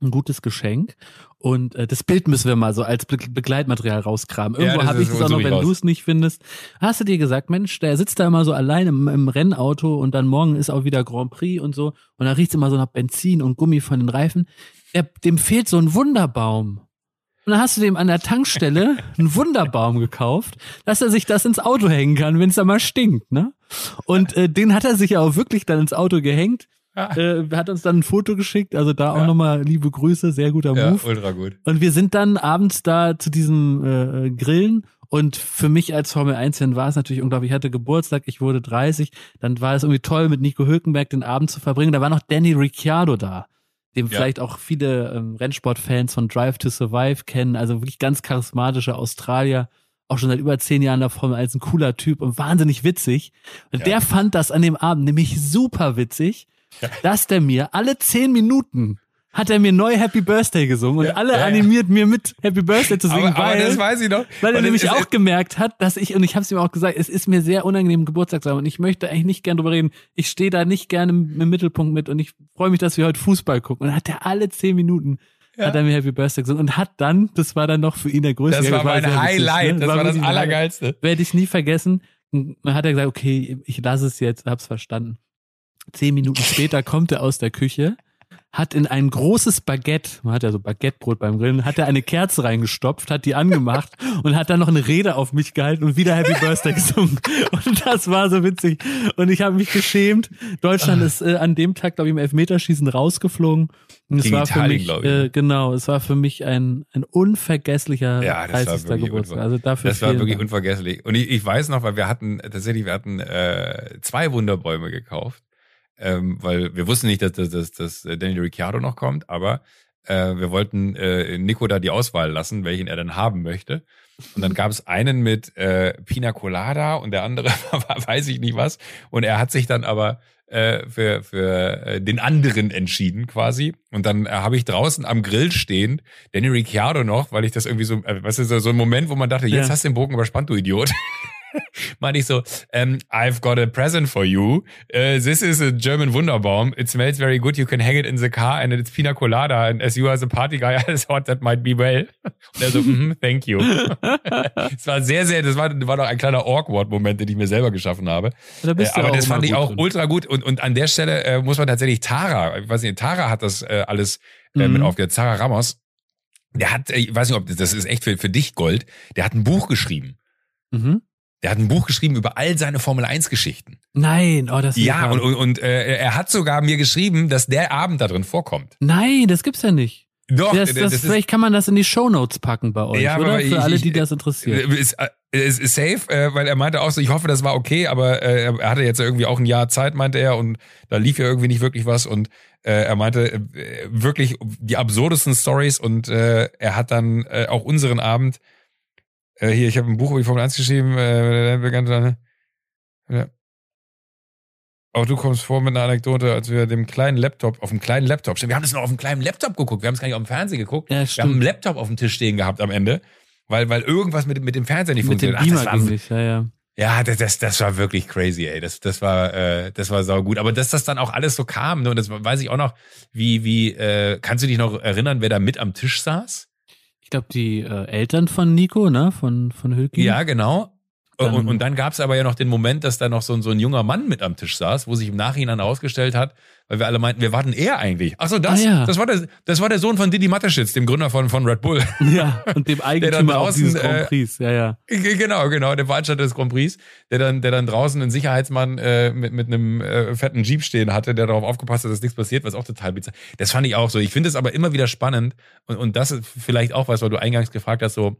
ein gutes Geschenk. Und äh, das Bild müssen wir mal so als Be Begleitmaterial rauskramen. Irgendwo ja, habe ich das auch noch, wenn du es nicht findest. Hast du dir gesagt, Mensch, der sitzt da immer so allein im, im, Rennauto und dann morgen ist auch wieder Grand Prix und so. Und da riecht es immer so nach Benzin und Gummi von den Reifen. Der, dem fehlt so ein Wunderbaum. Und dann hast du dem an der Tankstelle *laughs* einen Wunderbaum gekauft, dass er sich das ins Auto hängen kann, wenn es da mal stinkt, ne? Und äh, den hat er sich ja auch wirklich dann ins Auto gehängt äh, hat uns dann ein Foto geschickt, also da auch ja. nochmal liebe Grüße, sehr guter ja, Move. ultra gut. Und wir sind dann abends da zu diesem äh, Grillen und für mich als Formel 1-Fan war es natürlich unglaublich. Ich hatte Geburtstag, ich wurde 30, dann war es irgendwie toll, mit Nico Hülkenberg den Abend zu verbringen. Da war noch Danny Ricciardo da, dem ja. vielleicht auch viele ähm, Rennsportfans von Drive to Survive kennen. Also wirklich ganz charismatischer Australier auch schon seit über zehn Jahren in der Formel 1 ein cooler Typ und wahnsinnig witzig. Und ja. der fand das an dem Abend nämlich super witzig *laughs* dass der mir alle zehn Minuten hat er mir neu Happy Birthday gesungen und ja, alle ja, animiert mir mit Happy Birthday zu singen, aber, aber weil, das weiß ich noch. weil er nämlich auch gemerkt hat, dass ich, und ich habe es ihm auch gesagt, es ist mir sehr unangenehm Geburtstag zu haben und ich möchte eigentlich nicht gern drüber reden. Ich stehe da nicht gerne im, Mittelpunkt mit und ich freue mich, dass wir heute Fußball gucken. Und dann hat er alle zehn Minuten ja. hat er mir Happy Birthday gesungen und hat dann, das war dann noch für ihn der größte. Das war mein Highlight, ne? das war, war das Allergeilste. Werde ich nie vergessen. Und dann hat er gesagt, okay, ich lasse es jetzt, hab's verstanden. Zehn Minuten später kommt er aus der Küche, hat in ein großes Baguette, man hat ja so Baguettebrot beim Grillen, hat er eine Kerze reingestopft, hat die angemacht und hat dann noch eine Rede auf mich gehalten und wieder Happy Birthday gesungen. Und das war so witzig. Und ich habe mich geschämt. Deutschland ist äh, an dem Tag, glaube ich, im Elfmeterschießen rausgeflogen. Und es war für mich, ich, ne? äh, genau, es war für mich ein, ein unvergesslicher ja, das 30. War Geburtstag. Also dafür das war wirklich Dank. unvergesslich. Und ich, ich weiß noch, weil wir hatten tatsächlich, wir hatten äh, zwei Wunderbäume gekauft ähm, weil wir wussten nicht, dass, dass, dass, dass Daniel Ricciardo noch kommt, aber äh, wir wollten äh, Nico da die Auswahl lassen, welchen er dann haben möchte. Und dann *laughs* gab es einen mit äh, Pina Colada und der andere *laughs* war, weiß ich nicht was. Und er hat sich dann aber äh, für, für äh, den anderen entschieden quasi. Und dann äh, habe ich draußen am Grill stehend Danny Ricciardo noch, weil ich das irgendwie so, äh, was ist so, so ein Moment, wo man dachte, jetzt ja. hast du den Bogen überspannt, du Idiot. *laughs* *laughs* meinte ich so, um, I've got a present for you. Uh, this is a German Wunderbaum. It smells very good. You can hang it in the car and it's pina colada. And as you are the party guy, *laughs* I thought that might be well. Und er so, *laughs* mm, thank you. Es war sehr, sehr, das war, war doch ein kleiner Awkward-Moment, den ich mir selber geschaffen habe. Da bist äh, aber das fand ich auch drin. ultra gut. Und, und an der Stelle äh, muss man tatsächlich Tara, ich weiß nicht, Tara hat das äh, alles äh, mhm. mit aufgehört. Tara Ramos. Der hat, ich weiß nicht, ob das, das ist echt für, für dich Gold, der hat ein Buch geschrieben. Mhm. Der hat ein Buch geschrieben über all seine Formel 1 Geschichten. Nein, oh, das ist Ja, und, und, und äh, er hat sogar mir geschrieben, dass der Abend da drin vorkommt. Nein, das gibt's ja nicht. Doch, das, das, das vielleicht kann man das in die Shownotes packen bei euch, ja, oder? Für ich, alle, die das interessiert. Ist, ist, ist safe, äh, weil er meinte auch so, ich hoffe, das war okay, aber äh, er hatte jetzt irgendwie auch ein Jahr Zeit, meinte er, und da lief ja irgendwie nicht wirklich was und äh, er meinte äh, wirklich die absurdesten Stories und äh, er hat dann äh, auch unseren Abend äh, hier, ich habe ein Buch über die Formel 1 geschrieben, äh, bekannte ja. Auch du kommst vor mit einer Anekdote, als wir dem kleinen Laptop, auf dem kleinen Laptop, wir haben das noch auf dem kleinen Laptop geguckt, wir haben es gar nicht auf dem Fernsehen geguckt. Ja, wir haben einen Laptop auf dem Tisch stehen gehabt am Ende, weil, weil irgendwas mit, mit dem Fernseher nicht mit funktioniert. Dem Beamer Ach, das war, nicht, ja, ja. Ja, das, das, das war wirklich crazy, ey. Das, das war, äh, das war sau gut. Aber dass das dann auch alles so kam, ne, und das weiß ich auch noch, wie, wie, äh, kannst du dich noch erinnern, wer da mit am Tisch saß? Ich glaube, die äh, Eltern von Nico, ne? Von, von Hülki. Ja, genau. Dann, und, und dann gab es aber ja noch den Moment, dass da noch so, so ein junger Mann mit am Tisch saß, wo sich im Nachhinein herausgestellt hat, weil wir alle meinten, wir warten er eigentlich. Ach so, das, ah, ja. das war der, das war der Sohn von Didi Mateschitz, dem Gründer von, von Red Bull. *laughs* Ja, und dem *laughs* Eigentümer draußen, dieses Grand äh, Prix, ja, ja. Genau, genau, der Veranstalter des Grand Prix, der dann, der dann draußen einen Sicherheitsmann äh, mit, mit einem äh, fetten Jeep stehen hatte, der darauf aufgepasst hat, dass nichts passiert, was auch total bizarr. Das fand ich auch so. Ich finde es aber immer wieder spannend und, und das ist vielleicht auch was, weil du eingangs gefragt hast, so,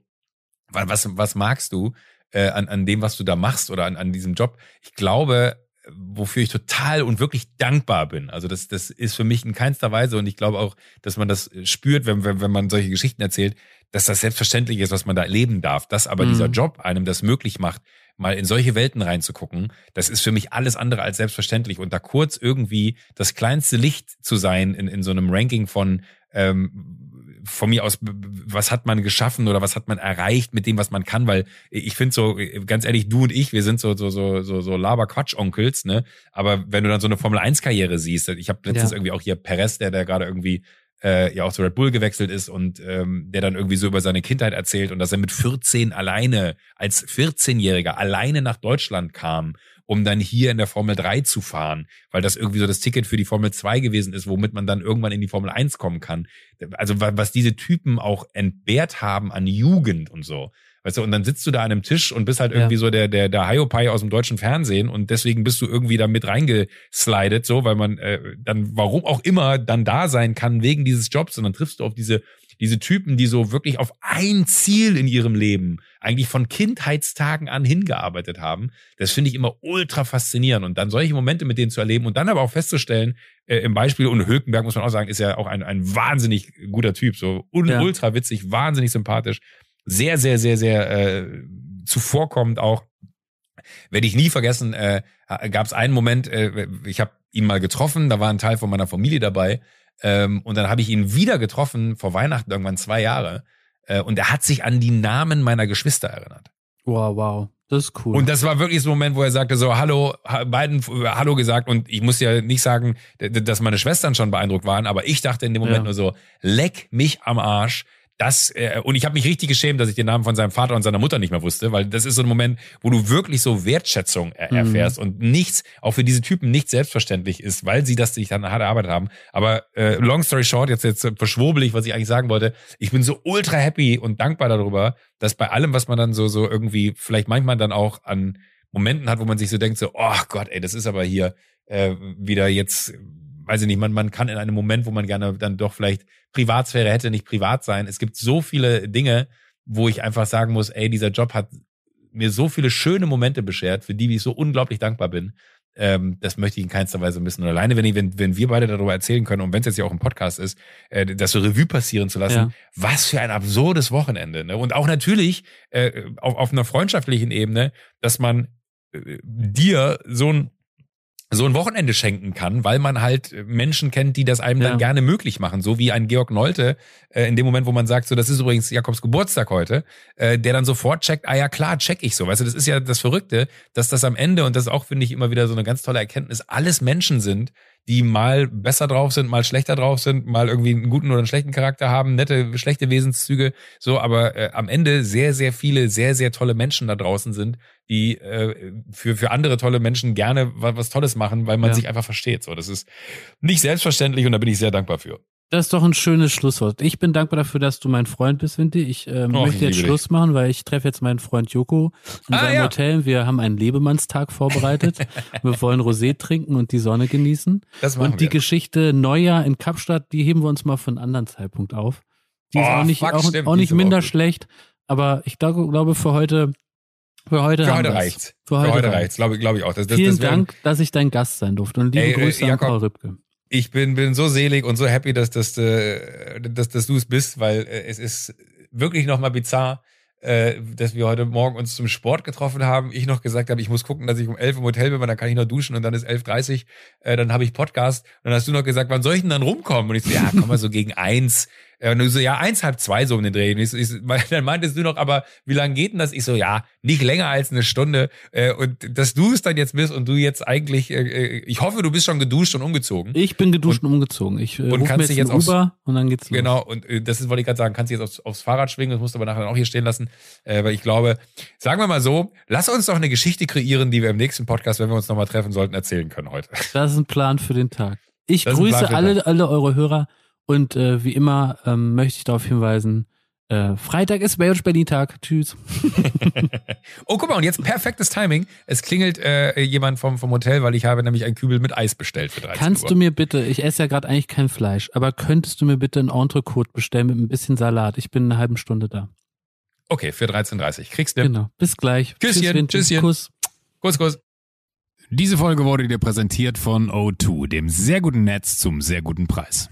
was, was magst du äh, an, an dem, was du da machst oder an, an diesem Job? Ich glaube, wofür ich total und wirklich dankbar bin. Also das, das ist für mich in keinster Weise und ich glaube auch, dass man das spürt, wenn, wenn, wenn man solche Geschichten erzählt, dass das selbstverständlich ist, was man da erleben darf. Dass aber mhm. dieser Job einem das möglich macht, mal in solche Welten reinzugucken, das ist für mich alles andere als selbstverständlich. Und da kurz irgendwie das kleinste Licht zu sein in, in so einem Ranking von ähm, von mir aus, was hat man geschaffen oder was hat man erreicht mit dem, was man kann, weil ich finde so, ganz ehrlich, du und ich, wir sind so, so, so, so, so Laber-Quatsch-Onkels, ne? Aber wenn du dann so eine Formel-1-Karriere siehst, ich habe letztens ja. irgendwie auch hier Perez, der, der gerade irgendwie äh, ja auch zu Red Bull gewechselt ist und ähm, der dann irgendwie so über seine Kindheit erzählt und dass er mit 14 alleine, als 14-Jähriger alleine nach Deutschland kam um dann hier in der Formel 3 zu fahren, weil das irgendwie so das Ticket für die Formel 2 gewesen ist, womit man dann irgendwann in die Formel 1 kommen kann. Also was diese Typen auch entbehrt haben an Jugend und so. Weißt du, und dann sitzt du da an einem Tisch und bist halt irgendwie ja. so der, der, der Hiopai aus dem deutschen Fernsehen und deswegen bist du irgendwie da mit reingeslidet, so, weil man äh, dann, warum auch immer, dann da sein kann wegen dieses Jobs und dann triffst du auf diese diese Typen, die so wirklich auf ein Ziel in ihrem Leben eigentlich von Kindheitstagen an hingearbeitet haben, das finde ich immer ultra faszinierend. Und dann solche Momente mit denen zu erleben und dann aber auch festzustellen, äh, im Beispiel, und Hülkenberg muss man auch sagen, ist ja auch ein, ein wahnsinnig guter Typ, so ja. ultra witzig, wahnsinnig sympathisch, sehr, sehr, sehr, sehr äh, zuvorkommend auch. Werde ich nie vergessen, äh, gab es einen Moment, äh, ich habe ihn mal getroffen, da war ein Teil von meiner Familie dabei ähm, und dann habe ich ihn wieder getroffen, vor Weihnachten irgendwann zwei Jahre. Äh, und er hat sich an die Namen meiner Geschwister erinnert. Wow, wow. Das ist cool. Und das war wirklich so ein Moment, wo er sagte so, hallo, beiden Hallo gesagt. Und ich muss ja nicht sagen, dass meine Schwestern schon beeindruckt waren, aber ich dachte in dem Moment ja. nur so, leck mich am Arsch das äh, und ich habe mich richtig geschämt, dass ich den Namen von seinem Vater und seiner Mutter nicht mehr wusste, weil das ist so ein Moment, wo du wirklich so Wertschätzung er mhm. erfährst und nichts, auch für diese Typen nicht selbstverständlich ist, weil sie das sich dann hart erarbeitet haben. Aber äh, long story short, jetzt jetzt verschwurbel ich, was ich eigentlich sagen wollte. Ich bin so ultra happy und dankbar darüber, dass bei allem, was man dann so so irgendwie vielleicht manchmal dann auch an Momenten hat, wo man sich so denkt, so, oh Gott, ey, das ist aber hier äh, wieder jetzt weiß ich nicht, man, man kann in einem Moment, wo man gerne dann doch vielleicht Privatsphäre hätte, nicht privat sein. Es gibt so viele Dinge, wo ich einfach sagen muss, ey, dieser Job hat mir so viele schöne Momente beschert, für die ich so unglaublich dankbar bin. Ähm, das möchte ich in keinster Weise missen. Und alleine, wenn, ich, wenn, wenn wir beide darüber erzählen können, und wenn es jetzt ja auch ein Podcast ist, äh, das so Revue passieren zu lassen, ja. was für ein absurdes Wochenende. Ne? Und auch natürlich äh, auf, auf einer freundschaftlichen Ebene, dass man äh, dir so ein so ein Wochenende schenken kann, weil man halt Menschen kennt, die das einem ja. dann gerne möglich machen, so wie ein Georg Nolte äh, in dem Moment, wo man sagt, so das ist übrigens Jakobs Geburtstag heute, äh, der dann sofort checkt, ah ja klar, check ich so, weißt du, das ist ja das Verrückte, dass das am Ende und das auch finde ich immer wieder so eine ganz tolle Erkenntnis, alles Menschen sind, die mal besser drauf sind, mal schlechter drauf sind, mal irgendwie einen guten oder einen schlechten Charakter haben, nette, schlechte Wesenszüge, so, aber äh, am Ende sehr, sehr viele, sehr, sehr tolle Menschen da draußen sind, die äh, für, für andere tolle Menschen gerne was, was Tolles machen, weil man ja. sich einfach versteht. So, das ist nicht selbstverständlich und da bin ich sehr dankbar für. Das ist doch ein schönes Schlusswort. Ich bin dankbar dafür, dass du mein Freund bist, Vinti. Ich äh, Och, möchte jetzt Schluss dich. machen, weil ich treffe jetzt meinen Freund Joko in ah, seinem ja. Hotel. Wir haben einen Lebemannstag vorbereitet. *laughs* wir wollen Rosé trinken und die Sonne genießen. Das machen und die wir. Geschichte Neujahr in Kapstadt, die heben wir uns mal für einen anderen Zeitpunkt auf. Die oh, ist auch nicht, fuck, auch, stimmt, auch nicht minder schlecht. Aber ich glaube, für heute für heute, für heute reicht's. Für heute, für heute reicht's, glaube glaub ich auch. Das, das, Vielen das Dank, dass ich dein Gast sein durfte und liebe Ey, Grüße Jakob, an Paul Rübke ich bin, bin so selig und so happy, dass, dass, äh, dass, dass du es bist, weil äh, es ist wirklich nochmal bizarr, äh, dass wir heute Morgen uns zum Sport getroffen haben. Ich noch gesagt habe, ich muss gucken, dass ich um elf im Hotel bin, weil dann kann ich noch duschen und dann ist 11.30 äh, dann habe ich Podcast. Und dann hast du noch gesagt, wann soll ich denn dann rumkommen? Und ich so, ja, komm mal so gegen eins. Äh, und du so, ja, eins, halb zwei so um den Dreh. Und ich, ich, dann meintest du noch, aber wie lange geht denn das? Ich so, ja, nicht länger als eine Stunde. Äh, und dass du es dann jetzt bist und du jetzt eigentlich, äh, ich hoffe, du bist schon geduscht und umgezogen. Ich bin geduscht und, und umgezogen. Ich und kannst dich jetzt aufs, Uber und dann geht's los. Genau, und das ist, wollte ich gerade sagen, kannst dich jetzt aufs, aufs Fahrrad schwingen, das musst du aber nachher auch hier stehen lassen. Äh, weil ich glaube, sagen wir mal so, lass uns doch eine Geschichte kreieren, die wir im nächsten Podcast, wenn wir uns nochmal treffen sollten, erzählen können heute. Das ist ein Plan für den Tag. Ich grüße alle, alle eure Hörer und äh, wie immer ähm, möchte ich darauf hinweisen, äh, Freitag ist Baywatch Berlin Tag. Tschüss. *laughs* oh, guck mal, und jetzt perfektes Timing. Es klingelt äh, jemand vom, vom Hotel, weil ich habe nämlich ein Kübel mit Eis bestellt für 13 Kannst Uhr. du mir bitte, ich esse ja gerade eigentlich kein Fleisch, aber könntest du mir bitte ein Entrecote bestellen mit ein bisschen Salat? Ich bin in einer halben Stunde da. Okay, für 13.30 Kriegst du. Genau. Bis gleich. Küsschen, Tschüss, Tschüsschen. Kuss. Kuss, Kuss. Diese Folge wurde dir präsentiert von O2, dem sehr guten Netz zum sehr guten Preis.